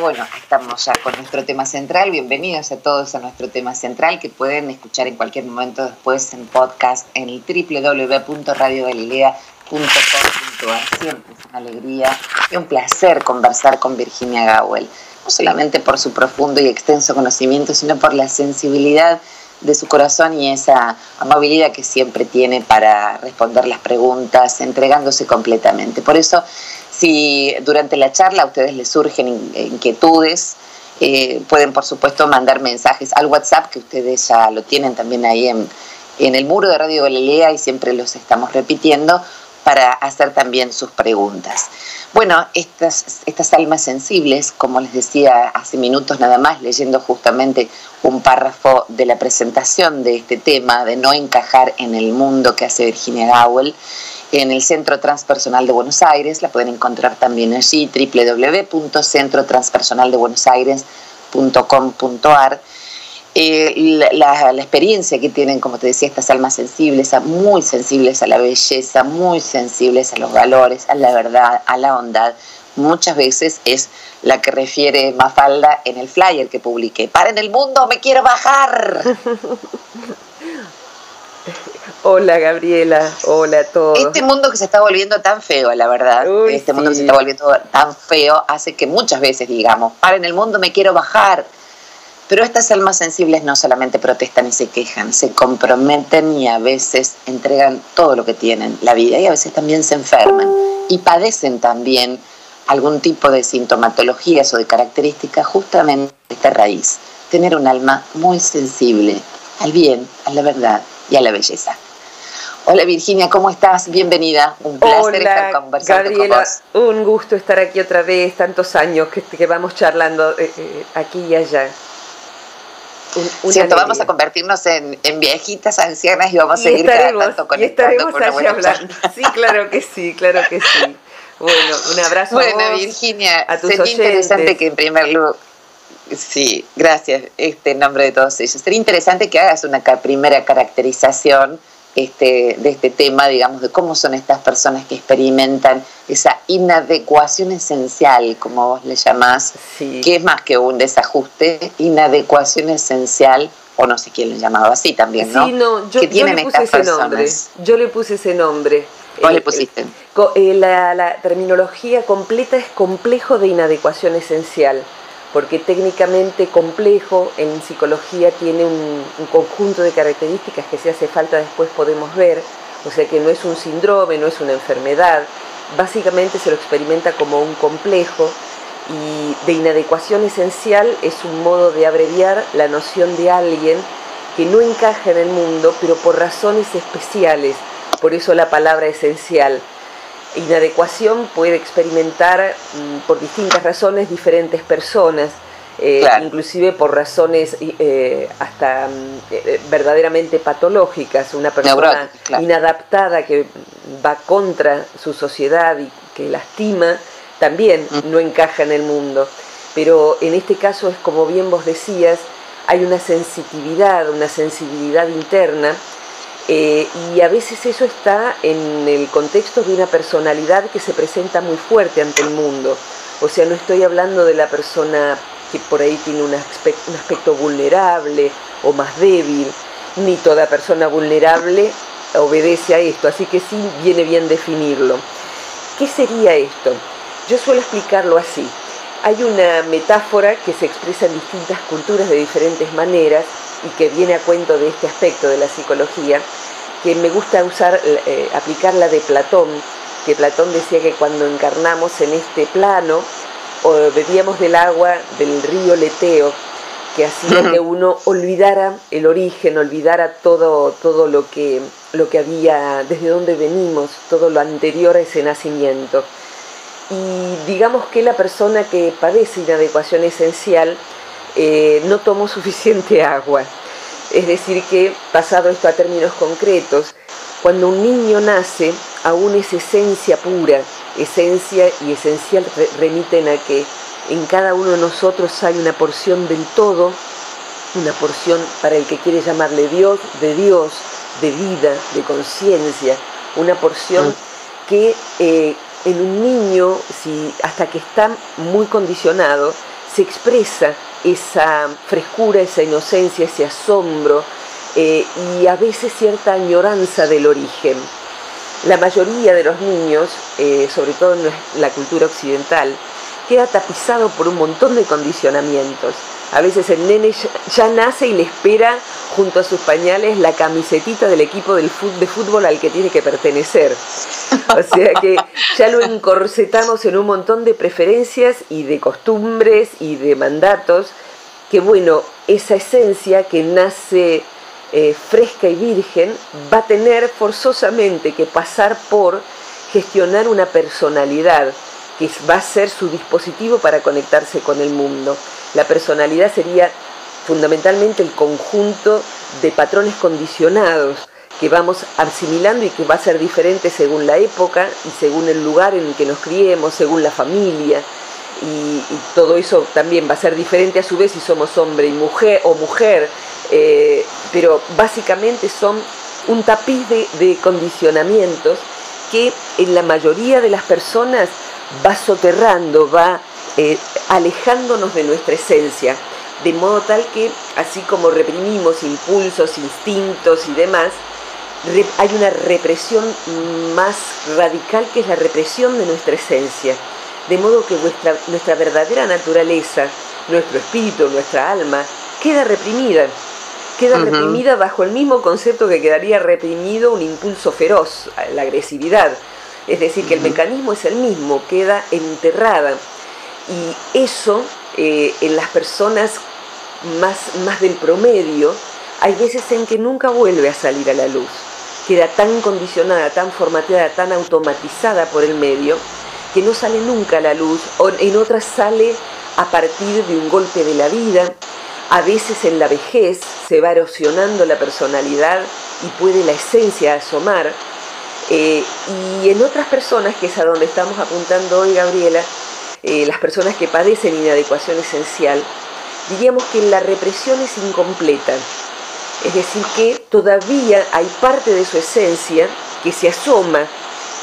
bueno, estamos ya con nuestro tema central. Bienvenidos a todos a nuestro tema central que pueden escuchar en cualquier momento después en podcast en el www.radiogalilea.com.ar. Siempre es una alegría y un placer conversar con Virginia Gawel, no solamente por su profundo y extenso conocimiento, sino por la sensibilidad de su corazón y esa amabilidad que siempre tiene para responder las preguntas, entregándose completamente. Por eso si durante la charla a ustedes les surgen inquietudes, eh, pueden por supuesto mandar mensajes al WhatsApp, que ustedes ya lo tienen también ahí en, el muro de Radio Galilea y siempre los estamos repitiendo para hacer también sus preguntas. Bueno, estas, estas almas sensibles, como les decía hace minutos nada más, leyendo justamente un párrafo de la presentación de este tema, de no encajar en el mundo que hace Virginia Gowell, en el Centro Transpersonal de Buenos Aires. La pueden encontrar también allí, www.centrotranspersonaldebuenosaires.com.ar. Eh, la, la, experiencia que tienen, como te decía, estas almas sensibles, muy sensibles a la belleza, muy sensibles a los valores, a la verdad, a la bondad, muchas veces es la que refiere Mafalda en el flyer que publiqué. ¡Para en el mundo! ¡Me quiero bajar! Hola Gabriela, hola a todos. Este mundo que se está volviendo tan feo, la verdad, este mundo que se está volviendo tan feo hace que muchas veces digamos, para en el mundo me quiero bajar. Pero estas almas sensibles no solamente protestan y se quejan, se comprometen y a veces entregan todo lo que tienen, la vida, y a veces también se enferman y padecen también algún tipo de sintomatologías o de características justamente de esta raíz, tener un alma muy sensible al bien, a la verdad y a la belleza. Hola Virginia, ¿cómo estás? Bienvenida. Un placer estar conversando Gabriela, con vos. Un gusto estar aquí otra vez, tantos años que, vamos charlando eh, eh, aquí y allá. Cierto, vamos a convertirnos en, viejitas ancianas y vamos a seguir cada tanto conectando y estaremos hablando. Sí, claro que sí, claro que sí. Bueno, un abrazo bueno, a Virginia, a tus sería interesante que en primer lugar Sí, gracias, este, en nombre de todos ellos. Sería interesante que hagas una primera caracterización este, de este tema, digamos, de cómo son estas personas que experimentan esa inadecuación esencial, como vos le llamás, que es más que un desajuste, inadecuación esencial, o no sé quién le llamaba así también, ¿no? Sí, no, yo, tienen le puse ese nombre. Yo le puse ese nombre. ¿Cuál le eh, pusiste? Eh, la, la terminología completa es complejo de inadecuación esencial porque técnicamente complejo en psicología tiene un, conjunto de características que si hace falta después podemos ver, o sea que no es un síndrome, no es una enfermedad, básicamente se lo experimenta como un complejo y de inadecuación esencial es un modo de abreviar la noción de alguien que no encaja en el mundo, pero por razones especiales, por eso la palabra esencial inadecuación puede experimentar mm, por distintas razones diferentes personas, eh, inclusive por razones eh, hasta mm, eh, verdaderamente patológicas, una persona inadaptada que va contra su sociedad y que lastima, también no encaja en el mundo. Pero en este caso es como bien vos decías, hay una sensitividad, una sensibilidad interna eh, y a veces eso está en el contexto de una personalidad que se presenta muy fuerte ante el mundo. O sea, no estoy hablando de la persona que por ahí tiene un aspecto, un aspecto vulnerable o más débil, ni toda persona vulnerable obedece a esto, así que sí viene bien definirlo. ¿Qué sería esto? Yo suelo explicarlo así. Hay una metáfora que se expresa en distintas culturas de diferentes maneras y que viene a cuento de este aspecto de la psicología, que me gusta usar, eh, aplicar la de Platón, que Platón decía que cuando encarnamos en este plano, bebíamos del agua del río Leteo, que hacía que uno olvidara el origen, olvidara todo, todo lo, que, lo que había, desde donde venimos, todo lo anterior a ese nacimiento. Y digamos que la persona que padece inadecuación esencial eh, no tomó suficiente agua. Es decir, que pasado esto a términos concretos, cuando un niño nace, aún es esencia pura, esencia y esencial remiten a que en cada uno de nosotros hay una porción del todo, una porción para el que quiere llamarle Dios, de Dios, de vida, de conciencia, una porción mm. que eh, en un niño, si, hasta que está muy condicionado, se expresa esa frescura, esa inocencia, ese asombro eh, y a veces cierta añoranza del origen. La mayoría de los niños, eh, sobre todo en la cultura occidental, queda tapizado por un montón de condicionamientos. A veces el nene ya nace y le espera junto a sus pañales la camisetita del equipo de fútbol al que tiene que pertenecer. O sea que ya lo encorsetamos en un montón de preferencias y de costumbres y de mandatos, que bueno, esa esencia que nace eh, fresca y virgen va a tener forzosamente que pasar por gestionar una personalidad que va a ser su dispositivo para conectarse con el mundo. La personalidad sería fundamentalmente el conjunto de patrones condicionados que vamos asimilando y que va a ser diferente según la época y según el lugar en el que nos criemos, según la familia. Y, todo eso también va a ser diferente a su vez si somos hombre y mujer o mujer, eh, pero básicamente son un tapiz de, condicionamientos que en la mayoría de las personas va soterrando, va eh, alejándonos de nuestra esencia, de modo tal que así como reprimimos impulsos, instintos y demás, hay una represión más radical que es la represión de nuestra esencia. De modo que nuestra, nuestra verdadera naturaleza, nuestro espíritu, nuestra alma, queda reprimida. Queda reprimida bajo el mismo concepto que quedaría reprimido un impulso feroz, la agresividad. Es decir, que el mecanismo es el mismo, queda enterrada. Y eso eh, en las personas más, más del promedio, hay veces en que nunca vuelve a salir a la luz. Queda tan condicionada, tan formateada, tan automatizada por el medio, que no sale nunca a la luz, o en otras sale a partir de un golpe de la vida, a veces en la vejez se va erosionando la personalidad y puede la esencia asomar, eh, y en otras personas, que es a donde estamos apuntando hoy, Gabriela, eh, las personas que padecen inadecuación esencial, diríamos que la represión es incompleta. Es decir, que todavía hay parte de su esencia que se asoma,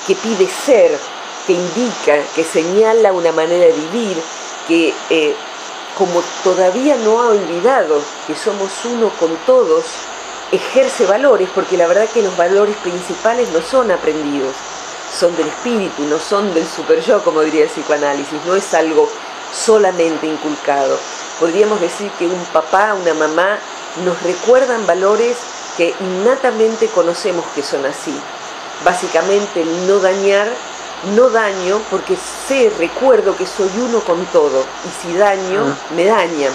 que pide ser, que indica, que señala una manera de vivir, que eh, como todavía no ha olvidado que somos uno con todos, ejerce valores, porque la verdad que los valores principales no son aprendidos, son del espíritu, no son del super yo, como diría el psicoanálisis, no es algo solamente inculcado. Podríamos decir que un papá, una mamá, nos recuerdan valores que innatamente conocemos que son así. Básicamente no dañar, no daño porque sé, recuerdo que soy uno con todo y si daño, me dañan.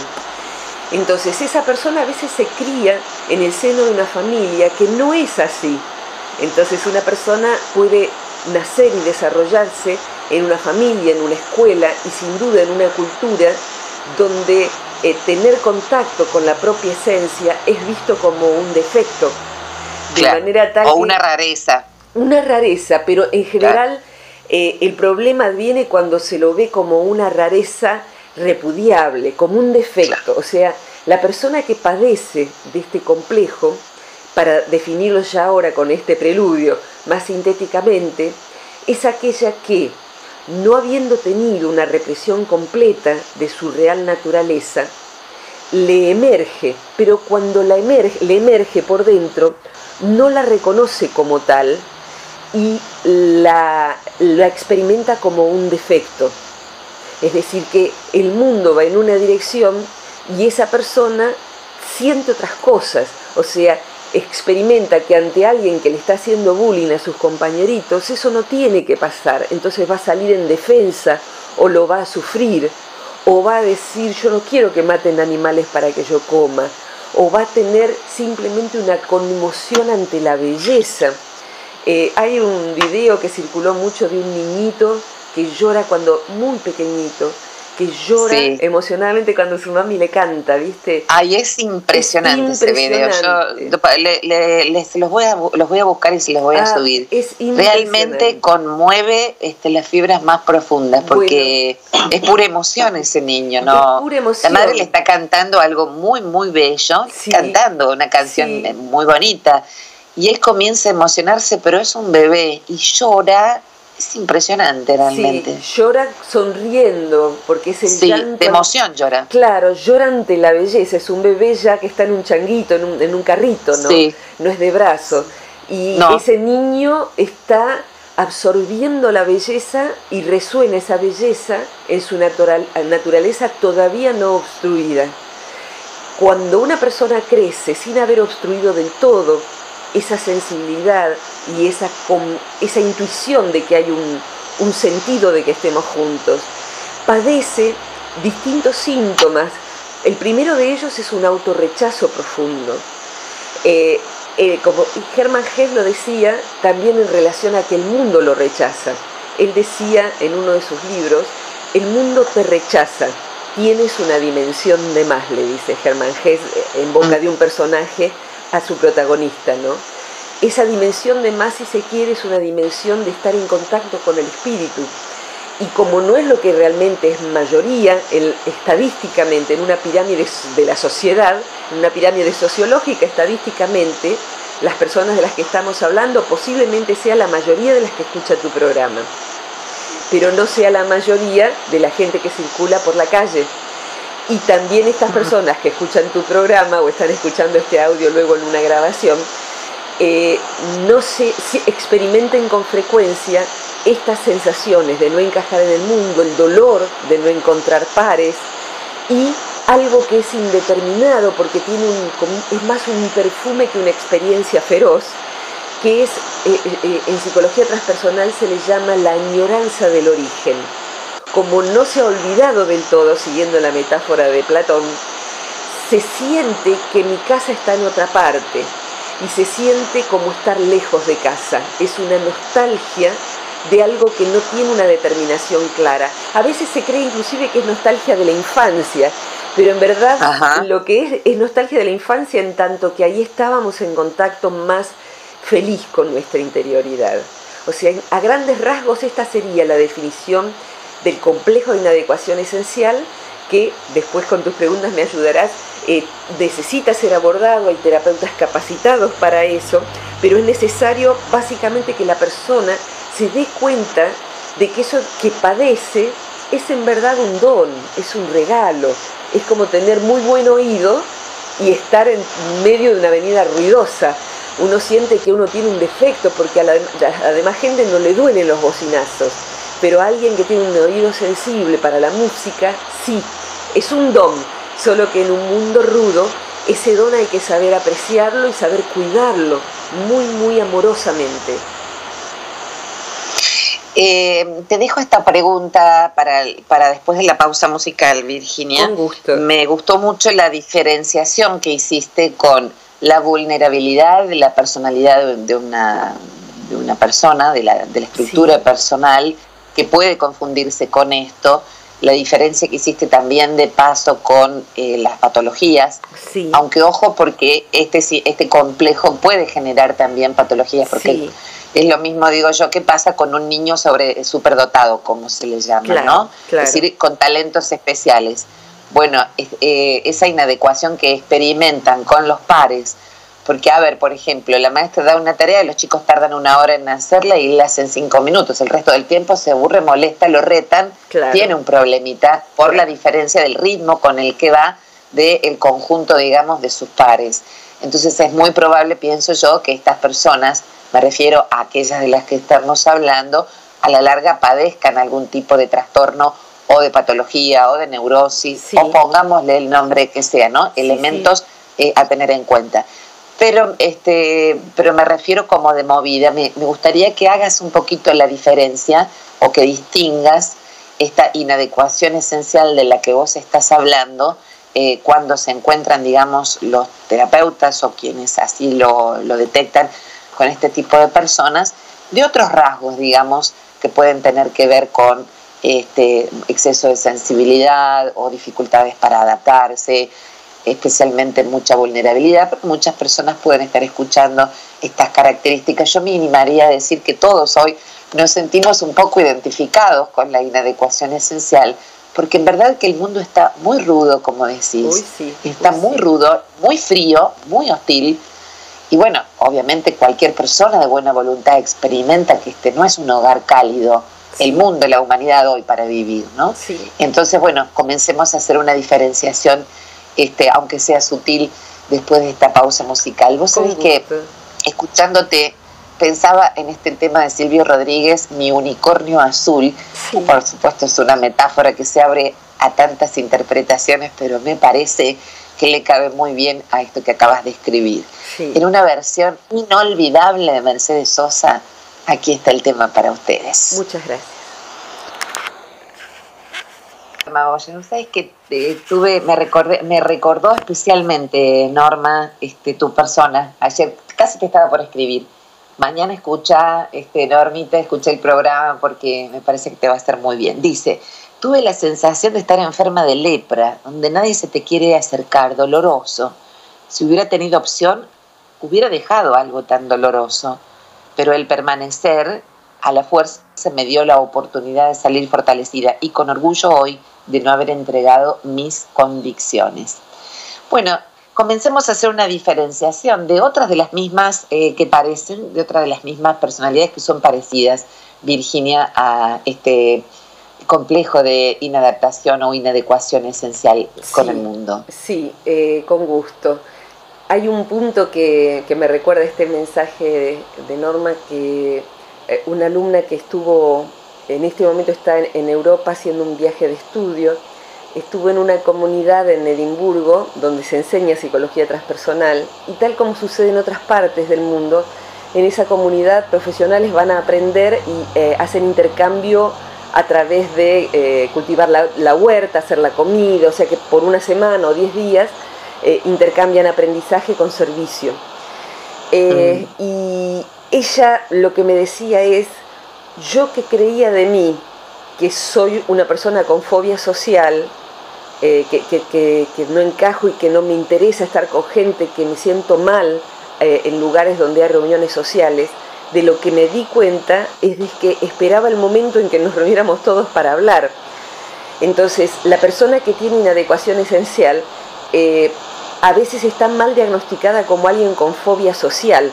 Entonces esa persona a veces se cría en el seno de una familia que no es así. Entonces una persona puede nacer y desarrollarse en una familia, en una escuela y sin duda en una cultura donde eh, tener contacto con la propia esencia es visto como un defecto. De manera tal o una rareza. Una rareza, pero en general eh, el problema viene cuando se lo ve como una rareza repudiable, como un defecto. O sea, la persona que padece de este complejo, para definirlo ya ahora con este preludio más sintéticamente, es aquella que no habiendo tenido una represión completa de su real naturaleza, le emerge, pero cuando la emerge, le emerge por dentro, no la reconoce como tal y la, la experimenta como un defecto. Es decir, que el mundo va en una dirección y esa persona siente otras cosas, o sea, experimenta que ante alguien que le está haciendo bullying a sus compañeritos, eso no tiene que pasar, entonces va a salir en defensa o lo va a sufrir, o va a decir yo no quiero que maten animales para que yo coma, o va a tener simplemente una conmoción ante la belleza. Eh, hay un video que circuló mucho de un niñito que llora cuando muy pequeñito, que llora emocionalmente cuando su mami le canta, ¿viste? Ay, es impresionante, ese video. Yo les, los, voy a, los voy a buscar y se los voy a ah, subir. Es Realmente conmueve este, las fibras más profundas porque es pura emoción ese niño, ¿no? pura emoción. La madre le está cantando algo muy, muy bello, cantando una canción muy bonita. Y él comienza a emocionarse, pero es un bebé y llora es impresionante realmente. Sí, llora sonriendo, porque es el sí, llanto. de emoción llora. Claro, llora ante la belleza. Es un bebé ya que está en un changuito, en un, en un carrito, ¿no? Sí. No es de brazo. Y No. ese niño está absorbiendo la belleza y resuena esa belleza en su natural, naturaleza todavía no obstruida. Cuando una persona crece sin haber obstruido del todo esa sensibilidad y esa, esa intuición de que hay un, un sentido de que estemos juntos, padece distintos síntomas. El primero de ellos es un autorrechazo profundo. Eh, eh, como Hermann Hesse lo decía, también en relación a que el mundo lo rechaza. Él decía en uno de sus libros, el mundo te rechaza, tienes una dimensión de más, le dice Hermann Hesse eh, en boca de un personaje a su protagonista, ¿no? Esa dimensión de más, si se quiere, es una dimensión de estar en contacto con el espíritu. Y como no es lo que realmente es mayoría estadísticamente en una pirámide de la sociedad, en una pirámide sociológica estadísticamente, las personas de las que estamos hablando posiblemente sea la mayoría de las que escucha tu programa, pero no sea la mayoría de la gente que circula por la calle. Y también estas personas que escuchan tu programa o están escuchando este audio luego en una grabación, eh, no se experimenten con frecuencia estas sensaciones de no encajar en el mundo, el dolor de no encontrar pares y algo que es indeterminado porque tiene un, es más un perfume que una experiencia feroz, que es eh, eh, en psicología transpersonal se le llama la añoranza del origen. Como no se ha olvidado del todo, siguiendo la metáfora de Platón, se siente que mi casa está en otra parte y se siente como estar lejos de casa. Es una nostalgia de algo que no tiene una determinación clara. A veces se cree inclusive que es nostalgia de la infancia, pero en verdad Ajá. lo que es es nostalgia de la infancia en tanto que ahí estábamos en contacto más feliz con nuestra interioridad. O sea, a grandes rasgos esta sería la definición del complejo de inadecuación esencial que después con tus preguntas me ayudarás, eh, necesita ser abordado, hay terapeutas capacitados para eso, pero es necesario básicamente que la persona se dé cuenta de que eso que padece es en verdad un don, es un regalo, es como tener muy buen oído y estar en medio de una avenida ruidosa. Uno siente que uno tiene un defecto porque a la, a la demás gente no le duelen los bocinazos, pero alguien que tiene un oído sensible para la música, sí, es un don, solo que en un mundo rudo ese don hay que saber apreciarlo y saber cuidarlo muy, muy amorosamente. Eh, te dejo esta pregunta para, para después de la pausa musical, Virginia. Con gusto. Me gustó mucho la diferenciación que hiciste con la vulnerabilidad de la personalidad de, de una, de una persona, de la, de la estructura Sí. personal, que puede confundirse con esto. La diferencia que hiciste también de paso con eh, las patologías, Sí, aunque ojo porque este, sí- este complejo puede generar también patologías, porque sí, es lo mismo, digo yo, que pasa con un niño sobre superdotado, como se le llama, Claro, ¿no? claro. Es decir, con talentos especiales. Bueno, eh, esa inadecuación que experimentan con los pares, porque, a ver, por ejemplo, la maestra da una tarea y los chicos tardan una hora en hacerla y la hacen cinco minutos. El resto del tiempo se aburre, molesta, lo retan, Claro. tiene un problemita por la diferencia del ritmo con el que va del conjunto, digamos, de sus pares. Entonces es muy probable, pienso yo, que estas personas, me refiero a aquellas de las que estamos hablando, a la larga padezcan algún tipo de trastorno o de patología o de neurosis, Sí. o pongámosle el nombre que sea, ¿no? Sí, Elementos eh, a tener en cuenta. Pero, este, pero me refiero como de movida. Me, me gustaría que hagas un poquito la diferencia o que distingas esta inadecuación esencial de la que vos estás hablando eh, cuando se encuentran, digamos, los terapeutas o quienes así lo, lo detectan con este tipo de personas, de otros rasgos, digamos, que pueden tener que ver con este exceso de sensibilidad o dificultades para adaptarse, especialmente mucha vulnerabilidad, muchas personas pueden estar escuchando estas características. Yo me animaría a decir que todos hoy nos sentimos un poco identificados con la inadecuación esencial, porque en verdad que el mundo está muy rudo, como decís, Uy, sí, está uy, muy sí. rudo, muy frío, muy hostil, Y bueno, obviamente cualquier persona de buena voluntad experimenta que este no es un hogar cálido, el mundo, la humanidad hoy para vivir, ¿no? Entonces, bueno, comencemos a hacer una diferenciación, este, aunque sea sutil, después de esta pausa musical. Vos sabés que, escuchándote, pensaba en este tema de Silvio Rodríguez, mi unicornio azul, por supuesto es una metáfora que se abre a tantas interpretaciones, pero me parece que le cabe muy bien a esto que acabas de escribir. En una versión inolvidable de Mercedes Sosa, aquí está el tema para ustedes. Muchas gracias. Magoya, ¿sabes que eh, tuve, me, recordé, me recordó especialmente, Norma, este, tu persona? Ayer casi te estaba por escribir. Mañana escucha, este, Normita, escucha el programa porque me parece que te va a estar muy bien. Dice, tuve la sensación de estar enferma de lepra, donde nadie se te quiere acercar, doloroso. Si hubiera tenido opción, hubiera dejado algo tan doloroso, pero el permanecer a la fuerza me dio la oportunidad de salir fortalecida y con orgullo hoy de no haber entregado mis convicciones. Bueno, comencemos a hacer una diferenciación de otras de las mismas eh, que parecen, de otras de las mismas personalidades que son parecidas, Virginia, a este complejo de inadaptación o inadecuación esencial con el mundo. Sí, eh, con gusto. Hay un punto que, me recuerda este mensaje de, Norma, que eh, una alumna que estuvo en este momento está en, Europa haciendo un viaje de estudio. Estuvo en una comunidad en Edimburgo donde se enseña psicología transpersonal y tal como sucede en otras partes del mundo, en esa comunidad profesionales van a aprender y eh, hacen intercambio a través de eh, cultivar la, huerta, hacer la comida, o sea que por una semana o diez días eh, intercambian aprendizaje con servicio. Mm. Y ella lo que me decía es, yo que creía de mí que soy una persona con fobia social, eh, que, no encajo y que no me interesa estar con gente, que me siento mal eh, en lugares donde hay reuniones sociales, de lo que me di cuenta es de que esperaba el momento en que nos reuniéramos todos para hablar. Entonces, la persona que tiene inadecuación esencial eh, a veces está mal diagnosticada como alguien con fobia social,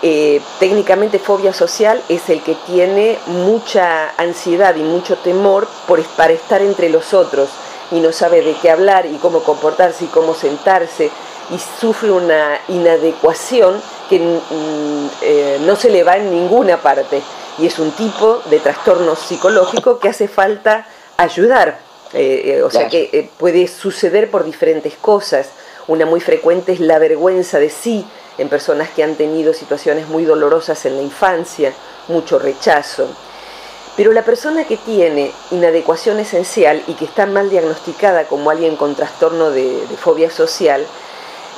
eh, técnicamente fobia social es el que tiene mucha ansiedad y mucho temor por, para estar entre los otros y no sabe de qué hablar y cómo comportarse y cómo sentarse y sufre una inadecuación que mm, eh, no se le va en ninguna parte y es un tipo de trastorno psicológico que hace falta ayudar. Eh, o sea que puede suceder por diferentes cosas. Una muy frecuente es la vergüenza de sí, en personas que han tenido situaciones muy dolorosas en la infancia, mucho rechazo. Pero la persona que tiene inadecuación esencial y que está mal diagnosticada como alguien con trastorno de, fobia social,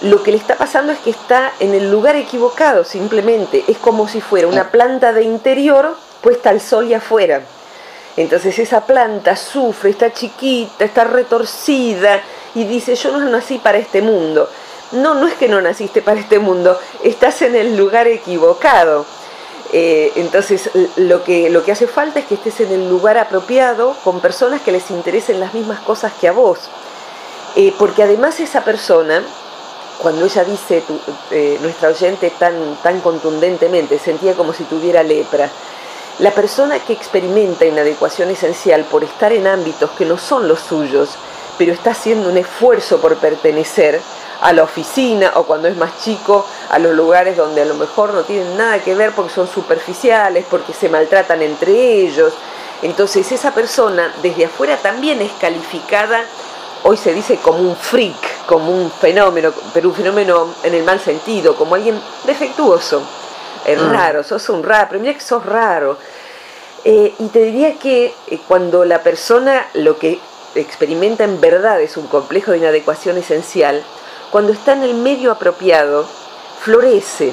lo que le está pasando es que está en el lugar equivocado simplemente. Es como si fuera una planta de interior puesta al sol y afuera. Entonces esa planta sufre, está chiquita, está retorcida y dice, yo no nací para este mundo. No, no es que no naciste para este mundo, estás en el lugar equivocado. Eh, entonces, lo que, lo que hace falta es que estés en el lugar apropiado con personas que les interesen las mismas cosas que a vos. Eh, porque además esa persona, cuando ella dice, eh, nuestra oyente tan, tan contundentemente, sentía como si tuviera lepra, la persona que experimenta inadecuación esencial por estar en ámbitos que no son los suyos, pero está haciendo un esfuerzo por pertenecer, a la oficina o cuando es más chico a los lugares donde a lo mejor no tienen nada que ver porque son superficiales, porque se maltratan entre ellos. Entonces esa persona desde afuera también es calificada, hoy se dice como un freak, como un fenómeno, pero un fenómeno en el mal sentido, como alguien defectuoso. Es mm. raro, sos un raro, pero mira que sos raro. Eh, y te diría que eh, cuando la persona lo que experimenta en verdad es un complejo de inadecuación esencial, cuando está en el medio apropiado, florece.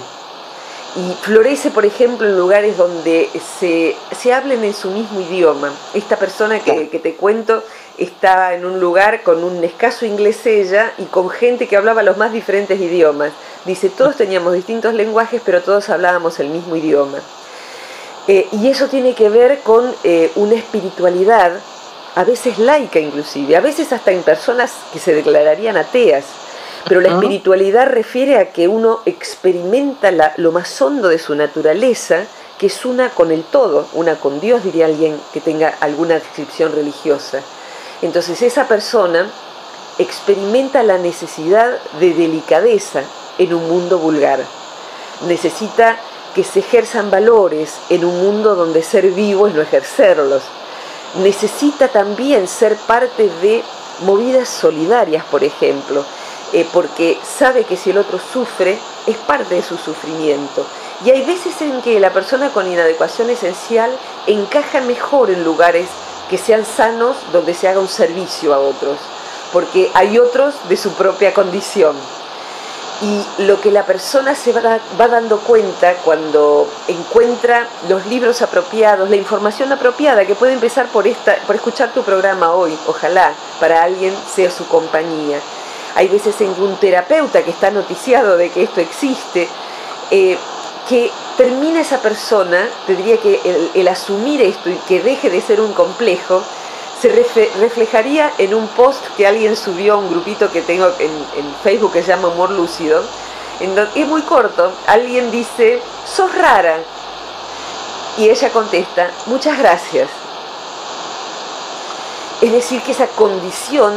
Y florece, por ejemplo, en lugares donde se, se hablen en su mismo idioma. Esta persona que, te cuento estaba en un lugar con un escaso inglés ella y con gente que hablaba los más diferentes idiomas. Dice, todos teníamos distintos lenguajes, pero todos hablábamos el mismo idioma. Eh, y eso tiene que ver con eh, una espiritualidad, a veces laica inclusive, a veces hasta en personas que se declararían ateas Pero la espiritualidad refiere a que uno experimenta lo más hondo de su naturaleza, que es una con el todo, una con Dios, diría alguien que tenga alguna descripción religiosa. Entonces esa persona experimenta la necesidad de delicadeza en un mundo vulgar. Necesita que se ejerzan valores en un mundo donde ser vivo es no ejercerlos. Necesita también ser parte de movidas solidarias, por ejemplo, eh, porque sabe que si el otro sufre, es parte de su sufrimiento. Y hay veces en que la persona con inadecuación esencial encaja mejor en lugares que sean sanos, donde se haga un servicio a otros, porque hay otros de su propia condición y lo que la persona se va, dando cuenta cuando encuentra los libros apropiados, la información apropiada, que puede empezar por, esta, por escuchar tu programa hoy, ojalá para alguien sea su compañía. Hay veces en un terapeuta que está noticiado de que esto existe, eh, que termina esa persona, tendría que el asumir esto y que deje de ser un complejo, se reflejaría en un post que alguien subió a un grupito que tengo en, Facebook que se llama Humor Lúcido. Es muy corto. Alguien dice, sos rara. Y ella contesta, muchas gracias. Es decir, que esa condición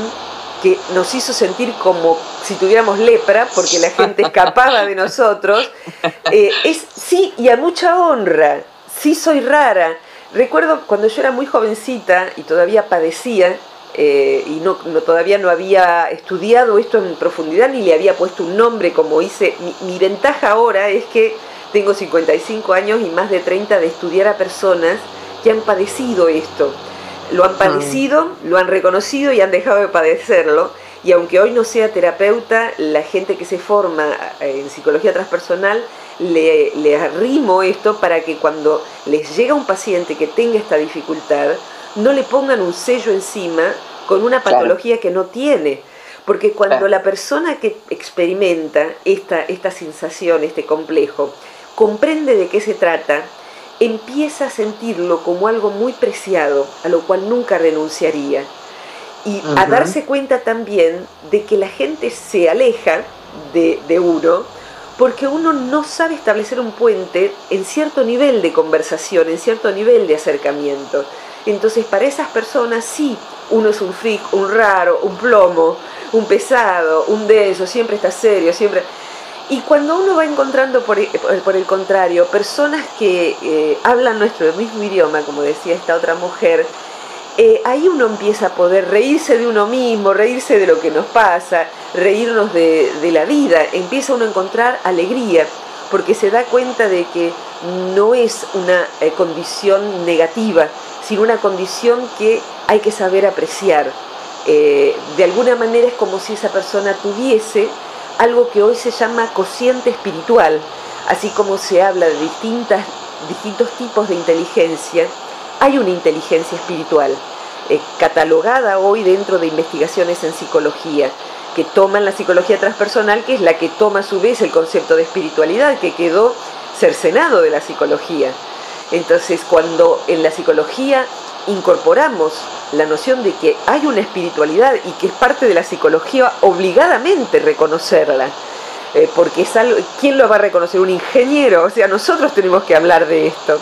que nos hizo sentir como si tuviéramos lepra, porque la gente escapaba de nosotros, eh, es sí y a mucha honra, sí soy rara, Recuerdo cuando yo era muy jovencita y todavía padecía, eh, y no, todavía no había estudiado esto en profundidad ni le había puesto un nombre como hice. Mi, ventaja ahora es que tengo 55 años y más de 30 de estudiar a personas que han padecido esto. Lo han padecido, lo han reconocido y han dejado de padecerlo. Y aunque hoy no sea terapeuta, la gente que se forma eh, en psicología transpersonal le, arrimo esto para que cuando les llega un paciente que tenga esta dificultad, no le pongan un sello encima con una patología que no tiene. Porque cuando la persona que experimenta esta, esta sensación, este complejo, comprende de qué se trata, empieza a sentirlo como algo muy preciado, a lo cual nunca renunciaría. Y a darse cuenta también de que la gente se aleja de, de uno porque uno no sabe establecer un puente en cierto nivel de conversación, en cierto nivel de acercamiento. Entonces, para esas personas sí, uno es un freak, un raro, un plomo, un pesado, un denso, siempre está serio, siempre... Y cuando uno va encontrando, por, el contrario, personas que eh, hablan nuestro mismo idioma, como decía esta otra mujer, eh, ahí uno empieza a poder reírse de uno mismo, reírse de lo que nos pasa, reírnos de, la vida, empieza uno a encontrar alegría, porque se da cuenta de que no es una eh, condición negativa, sino una condición que hay que saber apreciar. De alguna manera es como si esa persona tuviese algo que hoy se llama cociente espiritual, así como se habla de distintas, distintos tipos de inteligencia, hay una inteligencia espiritual eh, catalogada hoy dentro de investigaciones en psicología, que toman la psicología transpersonal, que es la que toma a su vez el concepto de espiritualidad, que quedó cercenado de la psicología. Entonces, cuando en la psicología incorporamos la noción de que hay una espiritualidad y que es parte de la psicología obligadamente reconocerla, eh, porque es algo, ¿quién lo va a reconocer? Un ingeniero, o sea, nosotros tenemos que hablar de esto.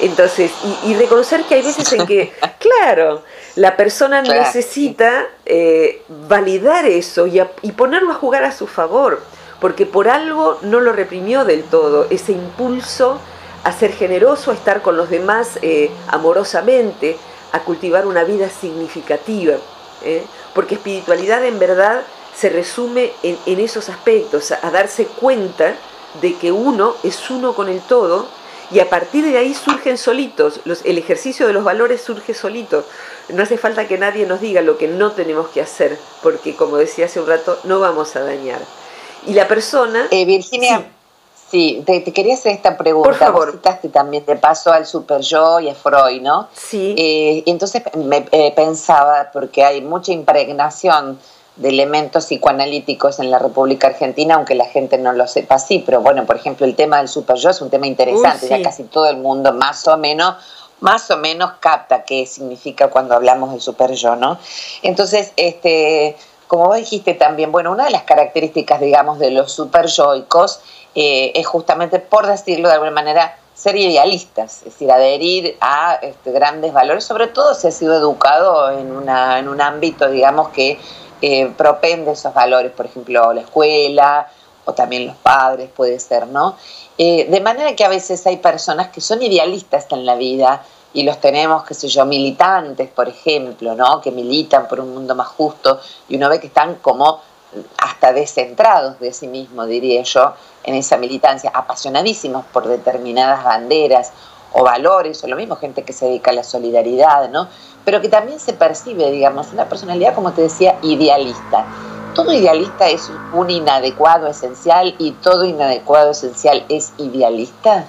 Entonces, y, reconocer que hay veces en que, claro, la persona necesita eh, validar eso y, ponerlo a jugar a su favor, porque por algo no lo reprimió del todo, ese impulso a ser generoso, a estar con los demás eh, amorosamente, a cultivar una vida significativa, ¿eh? porque espiritualidad en verdad se resume en, en esos aspectos, a darse cuenta de que uno es uno con el todo, y a partir de ahí surgen solitos, el ejercicio de los valores surge solito. No hace falta que nadie nos diga lo que no tenemos que hacer, porque como decía hace un rato, no vamos a dañar. Y la persona... Eh, Virginia, sí, te, quería hacer esta pregunta. Por favor. citaste también de paso al super yo y a Freud, ¿no? Sí. Eh, y entonces me eh, pensaba, porque hay mucha impregnación de elementos psicoanalíticos en la República Argentina, aunque la gente no lo sepa así, pero bueno, por ejemplo, el tema del super yo es un tema interesante, ya casi todo el mundo más o menos más o menos capta qué significa cuando hablamos del super yo, ¿no? Entonces, este, como vos dijiste también, bueno, una de las características, digamos, de los superyoicos eh, es justamente, por decirlo de alguna manera, ser idealistas, es decir, adherir a este, grandes valores, sobre todo si ha sido educado en, una, en un ámbito, digamos, que eh, propende esos valores, por ejemplo, la escuela o también los padres, puede ser, ¿no? Eh, de manera que a veces hay personas que son idealistas en la vida y los tenemos, qué sé yo, militantes, por ejemplo, ¿no? Que militan por un mundo más justo y uno ve que están como hasta descentrados de sí mismo, diría yo, en esa militancia, apasionadísimos por determinadas banderas o valores, o lo mismo gente que se dedica a la solidaridad, ¿no? Pero que también se percibe, digamos, una personalidad, como te decía, idealista. Todo idealista es un inadecuado esencial y todo inadecuado esencial es idealista.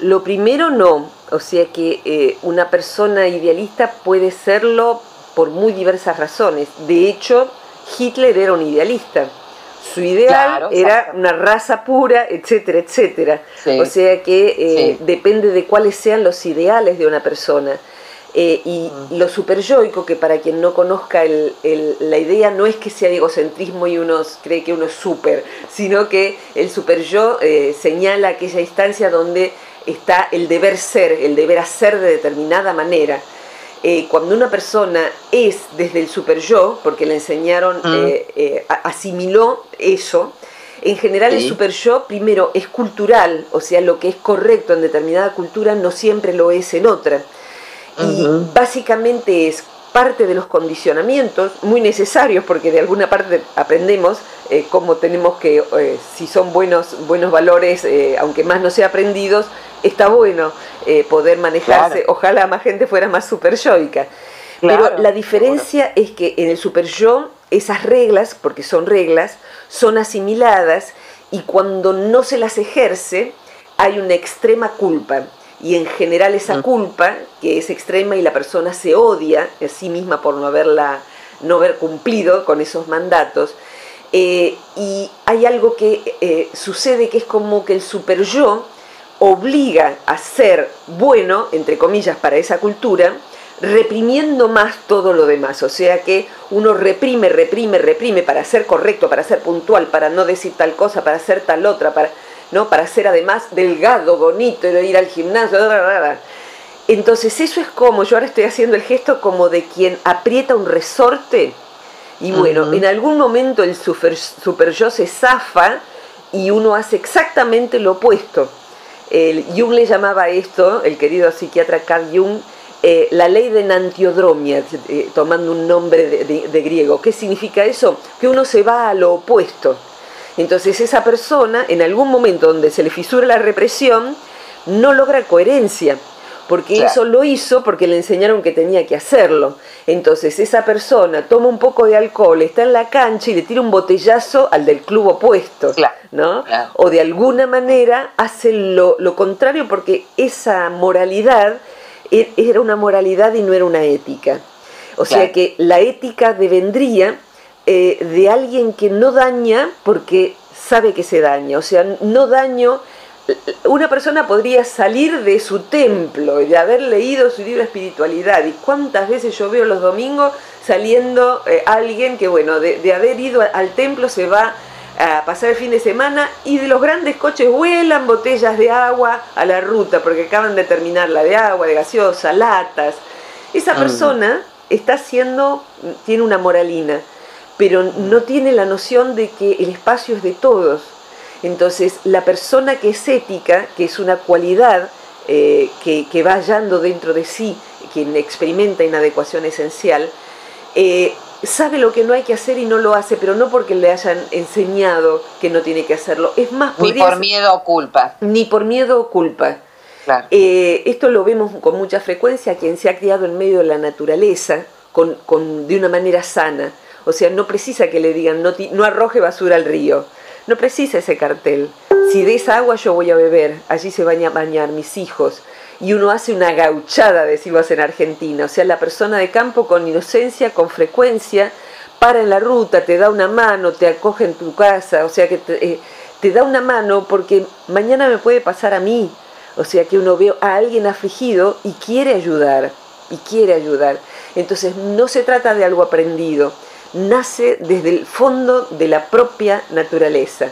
Lo primero no, o sea que eh, una persona idealista puede serlo por muy diversas razones. De hecho, Hitler era un idealista. Su ideal era una raza pura, etcétera, etcétera. O sea que eh, depende de cuáles sean los ideales de una persona. Eh, y mm. lo superyoico, que para quien no conozca la idea, no es que sea egocentrismo y uno cree que uno es super, sino que el superyo eh, señala aquella instancia donde está el deber ser, el deber hacer de determinada manera. Eh, cuando una persona es desde el super yo, porque le enseñaron, mm. eh, eh, asimiló eso, en general el super yo primero es cultural, o sea, lo que es correcto en determinada cultura no siempre lo es en otra. Y básicamente es parte de los condicionamientos muy necesarios porque de alguna parte aprendemos cómo tenemos que, si son buenos, buenos valores, aunque más no sea aprendidos, está bueno eh, poder manejarse. Ojalá más gente fuera más super yoica. Pero la diferencia es que en el super yo esas reglas, porque son reglas, son asimiladas y cuando no se las ejerce hay una extrema culpa. Y en general esa mm. culpa, que es extrema y la persona se odia a sí misma por no haberla, no haber cumplido con esos mandatos, eh, y hay algo que eh, sucede que es como que el super yo obliga a ser bueno, entre comillas, para esa cultura, reprimiendo más todo lo demás. O sea que uno reprime, reprime, reprime para ser correcto, para ser puntual, para no decir tal cosa, para hacer tal otra, para, ¿no? para ser además delgado, bonito, ir al gimnasio. Entonces eso es como, yo ahora estoy haciendo el gesto como de quien aprieta un resorte y bueno, en algún momento el super, super yo se zafa y uno hace exactamente lo opuesto el, Jung le llamaba esto, el querido psiquiatra Carl Jung, eh, la ley de Nantiodromia, eh, tomando un nombre de, griego. ¿Qué significa eso? Que uno se va a lo opuesto. Entonces esa persona, en algún momento donde se le fisura la represión, no logra coherencia porque eso lo hizo porque le enseñaron que tenía que hacerlo. Entonces esa persona toma un poco de alcohol, está en la cancha y le tira un botellazo al del club opuesto, ¿no? O de alguna manera hace lo, contrario porque esa moralidad e, era una moralidad y no era una ética. O sea que la ética devendría eh, de alguien que no daña porque sabe que se daña, o sea, no daño una persona podría salir de su templo y de haber leído su libro de espiritualidad. ¿Y cuántas veces yo veo los domingos saliendo eh, alguien que, bueno, de, haber ido al templo se va a pasar el fin de semana y de los grandes coches vuelan botellas de agua a la ruta porque acaban de terminar la de agua, de gaseosa, latas. Esa persona está haciendo, tiene una moralina, pero no tiene la noción de que el espacio es de todos entonces, la persona que es ética, que es una cualidad eh, que, va hallando dentro de sí, quien experimenta inadecuación esencial, eh, sabe lo que no hay que hacer y no lo hace, pero no porque le hayan enseñado que no tiene que hacerlo. Es más, ni por miedo o culpa. Ni por miedo o culpa. Eh, esto lo vemos con mucha frecuencia quien se ha criado en medio de la naturaleza de una manera sana. O sea, no precisa que le digan no, no arroje basura al río no precisa ese cartel. Si de esa agua yo voy a beber, allí se van a bañar mis hijos. Y uno hace una gauchada, decimos en Argentina. O sea, la persona de campo con inocencia, con frecuencia, para en la ruta, te da una mano, te acoge en tu casa. O sea, que te, eh, te da una mano porque mañana me puede pasar a mí. O sea, que uno ve a alguien afligido y quiere ayudar. Y quiere ayudar. Entonces, no se trata de algo aprendido nace desde el fondo de la propia naturaleza.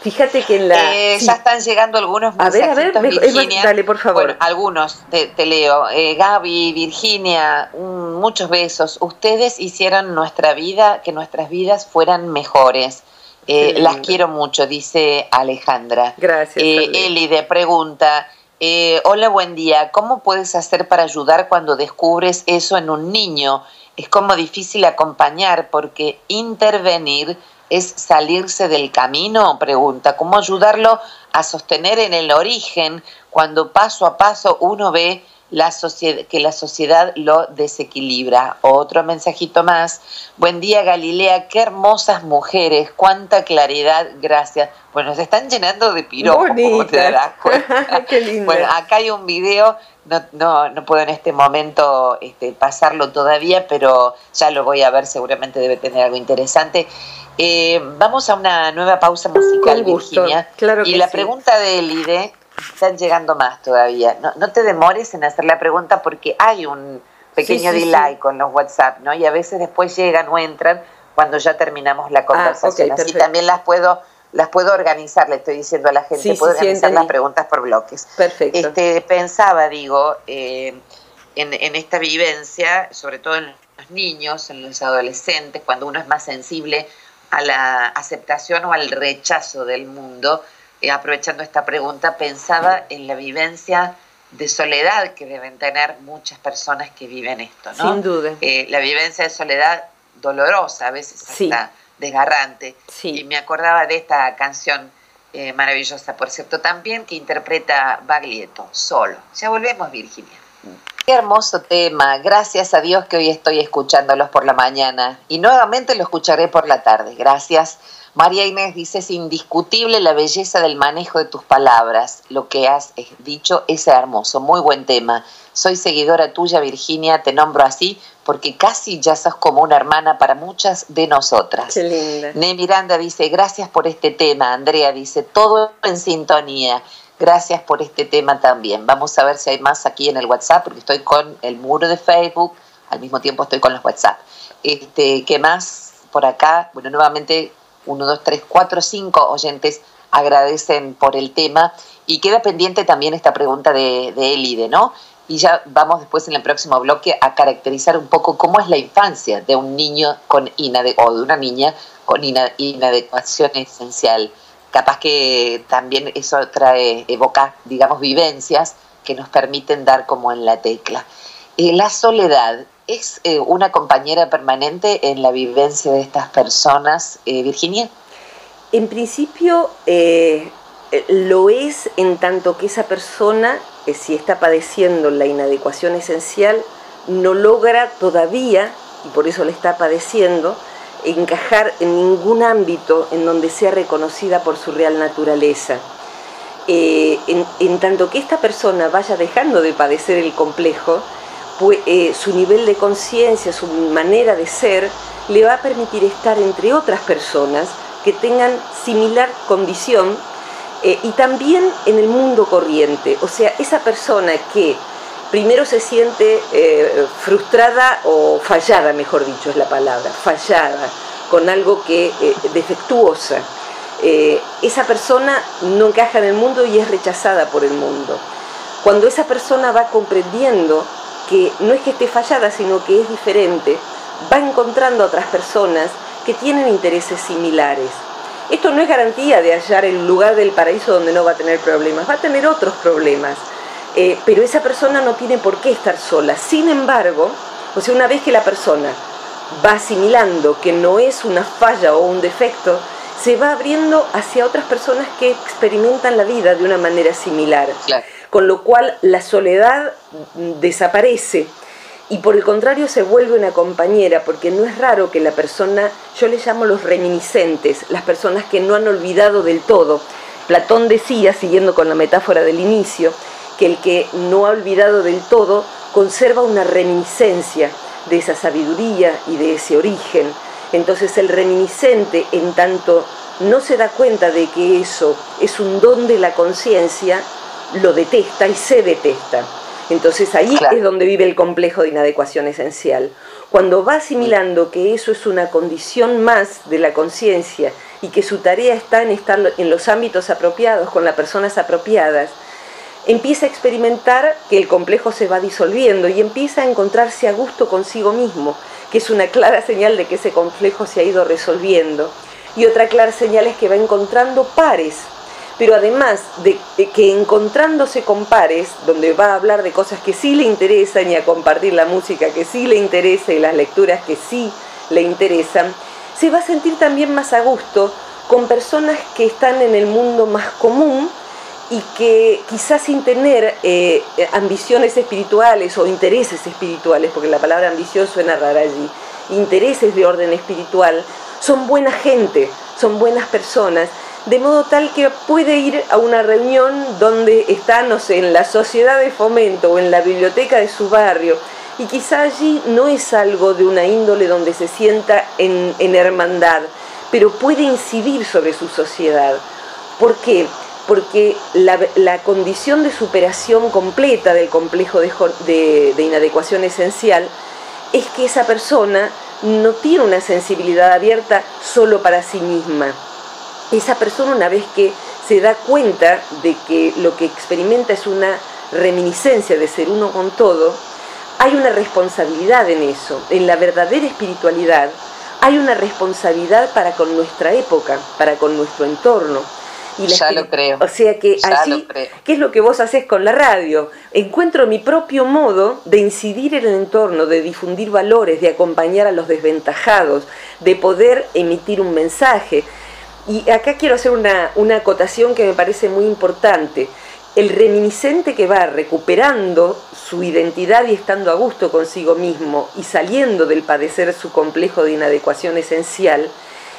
Fíjate que en la... Eh, ya están llegando algunos mensajes. A ver, a ver, Virginia. dale, por favor. Bueno, algunos te, leo. Eh, Gaby, Virginia, muchos besos. Ustedes hicieron nuestra vida, que nuestras vidas fueran mejores. Eh, las quiero mucho, dice Alejandra. Gracias. Eh, Elide pregunta, eh, hola, buen día. ¿Cómo puedes hacer para ayudar cuando descubres eso en un niño? Es como difícil acompañar porque intervenir es salirse del camino, pregunta. ¿Cómo ayudarlo a sostener en el origen cuando paso a paso uno ve la que la sociedad lo desequilibra. Otro mensajito más. Buen día Galilea, qué hermosas mujeres, cuánta claridad, gracias. Bueno, se están llenando de piropos, como te darás cuenta. qué lindo. Bueno, acá hay un video, no, no, no puedo en este momento este, pasarlo todavía, pero ya lo voy a ver, seguramente debe tener algo interesante. Eh, vamos a una nueva pausa musical, Virginia. Claro y la pregunta de Elide están llegando más todavía. No, no te demores en hacer la pregunta porque hay un pequeño delay con los WhatsApp, ¿no? Y a veces después llegan o entran cuando ya terminamos la ah, conversación. Así también las puedo las puedo organizar, le estoy diciendo a la gente, puedo organizar las preguntas por bloques. Perfecto. Este, pensaba, digo, eh, en, en esta vivencia, sobre todo en los niños, en los adolescentes, cuando uno es más sensible a la aceptación o al rechazo del mundo, eh, aprovechando esta pregunta, pensaba en la vivencia de soledad que deben tener muchas personas que viven esto, ¿no? Sin duda. Eh, la vivencia de soledad dolorosa, a veces hasta desgarrante. Y me acordaba de esta canción eh, maravillosa, por cierto, también que interpreta Baglietto, solo. Ya volvemos, Virginia. Qué hermoso tema. Gracias a Dios que hoy estoy escuchándolos por la mañana y nuevamente lo escucharé por la tarde. Gracias. María Inés dice, es indiscutible la belleza del manejo de tus palabras. Lo que has eh, dicho es hermoso, muy buen tema. Soy seguidora tuya, Virginia, te nombro así porque casi ya sos como una hermana para muchas de nosotras. Qué linda. Ne Miranda dice, gracias por este tema. Andrea dice, todo en sintonía. Gracias por este tema también. Vamos a ver si hay más aquí en el WhatsApp, porque estoy con el muro de Facebook, al mismo tiempo estoy con los WhatsApp. Este, ¿Qué más por acá? Bueno, nuevamente uno, dos, tres, cuatro, cinco oyentes agradecen por el tema y queda pendiente también esta pregunta de, de Elide, ¿no? Y ya vamos después en el próximo bloque a caracterizar un poco cómo es la infancia de un niño con o de una niña con inadecuación esencial. Capaz que también eso trae, evoca, digamos, vivencias que nos permiten dar como en la tecla. Eh, la soledad ¿Es eh, una compañera permanente en la vivencia de estas personas, eh, Virginia? En principio eh, lo es en tanto que esa persona, si está padeciendo la inadecuación esencial, no logra todavía, y por eso la está padeciendo, encajar en ningún ámbito en donde sea reconocida por su real naturaleza. en tanto que esta persona vaya dejando de padecer el complejo, eh, su nivel de conciencia, su manera de ser, le va a permitir estar entre otras personas que tengan similar condición eh, y también en el mundo corriente. O sea, esa persona que primero se siente eh, frustrada o fallada, mejor dicho es la palabra, fallada, con algo que defectuosa. esa persona no encaja en el mundo y es rechazada por el mundo. Cuando esa persona va comprendiendo que no es que esté fallada, sino que es diferente, va encontrando a otras personas que tienen intereses similares. Esto no es garantía de hallar el lugar del paraíso donde no va a tener problemas, va a tener otros problemas, eh, pero esa persona no tiene por qué estar sola. Sin embargo, o sea, una vez que la persona va asimilando que no es una falla o un defecto, se va abriendo hacia otras personas que experimentan la vida de una manera similar con lo cual la soledad desaparece y por el contrario se vuelve una compañera, porque no es raro que la persona, yo le llamo los reminiscentes, las personas que no han olvidado del todo. Platón decía, siguiendo con la metáfora del inicio, que el que no ha olvidado del todo conserva una reminiscencia de esa sabiduría y de ese origen. Entonces el reminiscente, en tanto no se da cuenta de que eso es un don de la conciencia, lo detesta y se detesta. Entonces ahí es donde vive el complejo de inadecuación esencial. Cuando va asimilando que eso es una condición más de la conciencia y que su tarea está en estar en los ámbitos apropiados, con las personas apropiadas, empieza a experimentar que el complejo se va disolviendo y empieza a encontrarse a gusto consigo mismo, que es una clara señal de que ese complejo se ha ido resolviendo. Y otra clara señal es que va encontrando pares pero además de que encontrándose con pares, donde va a hablar de cosas que sí le interesan y a compartir la música que sí le interesa y las lecturas que sí le interesan, se va a sentir también más a gusto con personas que están en el mundo más común y que quizás sin tener eh, ambiciones espirituales o intereses espirituales, porque la palabra ambición suena rara allí, intereses de orden espiritual, son buena gente, son buenas personas de modo tal que puede ir a una reunión donde está, no sé, en la sociedad de fomento o en la biblioteca de su barrio, y quizá allí no es algo de una índole donde se sienta en, hermandad, pero puede incidir sobre su sociedad. ¿Por qué? Porque la, condición de superación completa del complejo de inadecuación esencial es que esa persona no tiene una sensibilidad abierta solo para sí misma esa persona una vez que se da cuenta de que lo que experimenta es una reminiscencia de ser uno con todo, hay una responsabilidad en eso, en la verdadera espiritualidad, hay una responsabilidad para con nuestra época, para con nuestro entorno. Y ya lo creo. O sea que allí, ¿qué es lo que vos haces con la radio? Encuentro mi propio modo de incidir en el entorno, de difundir valores, de acompañar a los desventajados, de poder emitir un mensaje, y acá quiero hacer una, acotación que me parece muy importante. El reminiscente que va recuperando su identidad y estando a gusto consigo mismo y saliendo del padecer su complejo de inadecuación esencial,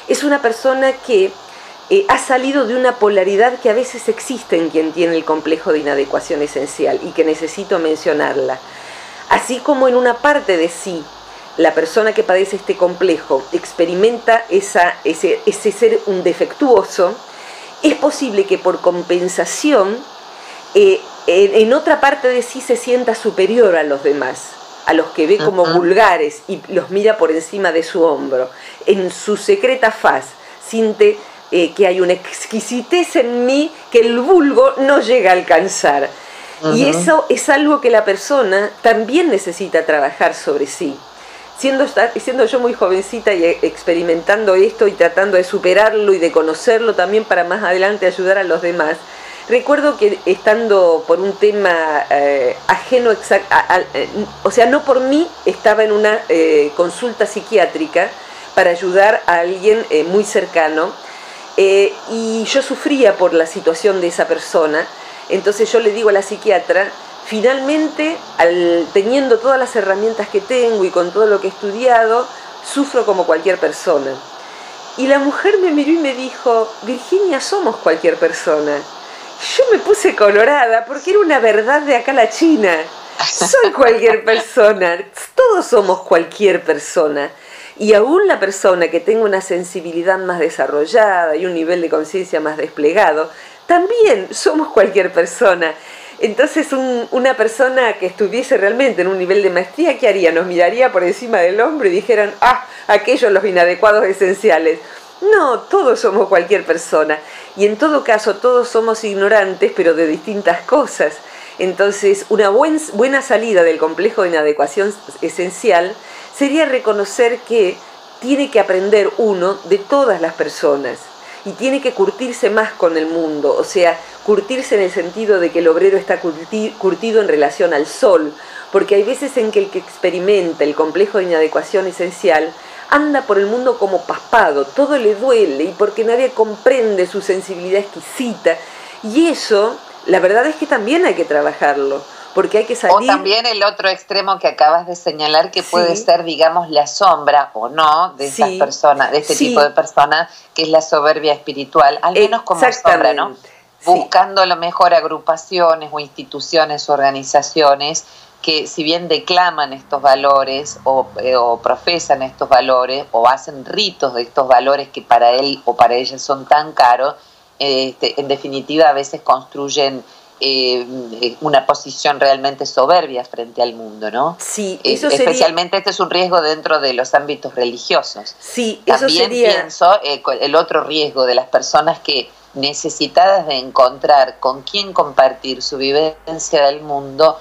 es una persona que eh, ha salido de una polaridad que a veces existe en quien tiene el complejo de inadecuación esencial y que necesito mencionarla. Así como en una parte de sí la persona que padece este complejo experimenta esa, ese, ese ser un defectuoso, es posible que por compensación eh, en, otra parte de sí se sienta superior a los demás, a los que ve como vulgares y los mira por encima de su hombro. En su secreta faz siente eh, que hay una exquisitez en mí que el vulgo no llega a alcanzar. Y eso es algo que la persona también necesita trabajar sobre sí siendo, yo muy jovencita y experimentando esto y tratando de superarlo y de conocerlo también para más adelante ayudar a los demás, recuerdo que estando por un tema eh, ajeno, eh, o sea, no por mí, estaba en una eh, consulta psiquiátrica para ayudar a alguien muy cercano y yo sufría por la situación de esa persona, entonces yo le digo a la psiquiatra, finalmente, al, teniendo todas las herramientas que tengo y con todo lo que he estudiado, sufro como cualquier persona. Y la mujer me miró y me dijo, Virginia, somos cualquier persona. Yo me puse colorada porque era una verdad de acá la China. Soy cualquier persona, todos somos cualquier persona. Y aún la persona que tenga una sensibilidad más desarrollada y un nivel de conciencia más desplegado, también somos cualquier persona. Entonces una persona que estuviese realmente en un nivel de maestría, ¿qué haría? Nos miraría por encima del hombro y dijeran, ah, aquellos los inadecuados esenciales. No, todos somos cualquier persona. Y en todo caso, todos somos ignorantes, pero de distintas cosas. Entonces, una buena salida del complejo de inadecuación esencial sería reconocer que tiene que aprender uno de todas las personas y tiene que curtirse más con el mundo, o sea, curtirse en el sentido de que el obrero está curtido en relación al sol, porque hay veces en que el que experimenta el complejo de inadecuación esencial anda por el mundo como paspado, todo le duele y porque nadie comprende su sensibilidad exquisita, y eso, la verdad es que también hay que trabajarlo porque hay que salir. O también el otro extremo que acabas de señalar, que puede ser, digamos, la sombra o no de esas personas, de este tipo de personas, que es la soberbia espiritual, al menos como sombra, ¿no? Buscando a lo mejor agrupaciones o instituciones o organizaciones que si bien declaman estos valores o, eh, o, profesan estos valores o hacen ritos de estos valores que para él o para ella son tan caros, este, en definitiva a veces construyen eh, una posición realmente soberbia frente al mundo, ¿no? Sí, eso Especialmente este es un riesgo dentro de los ámbitos religiosos. Sí, También pienso el otro riesgo de las personas que necesitadas de encontrar con quién compartir su vivencia del mundo,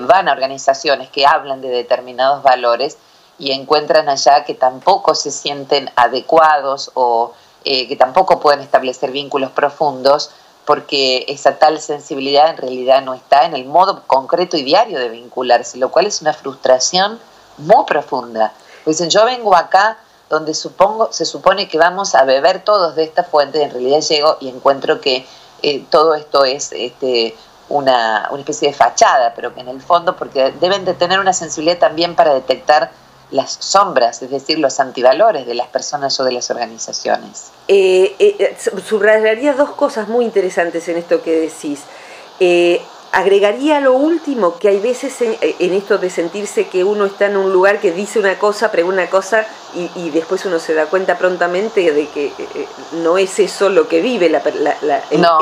van a organizaciones que hablan de determinados valores y encuentran allá que tampoco se sienten adecuados o eh, que tampoco pueden establecer vínculos profundos porque esa tal sensibilidad en realidad no está en el modo concreto y diario de vincularse, lo cual es una frustración muy profunda. Dicen, yo vengo acá donde supongo, se supone que vamos a beber todos de esta fuente, y en realidad llego y encuentro que eh, todo esto es este, una, una especie de fachada, pero que en el fondo, porque deben de tener una sensibilidad también para detectar las sombras, es decir, los antivalores de las personas o de las organizaciones. Eh, eh, subrayaría dos cosas muy interesantes en esto que decís. Eh, agregaría lo último, que hay veces en, esto de sentirse que uno está en un lugar que dice una cosa, pregunta una cosa y, después uno se da cuenta prontamente de que no es eso lo que vive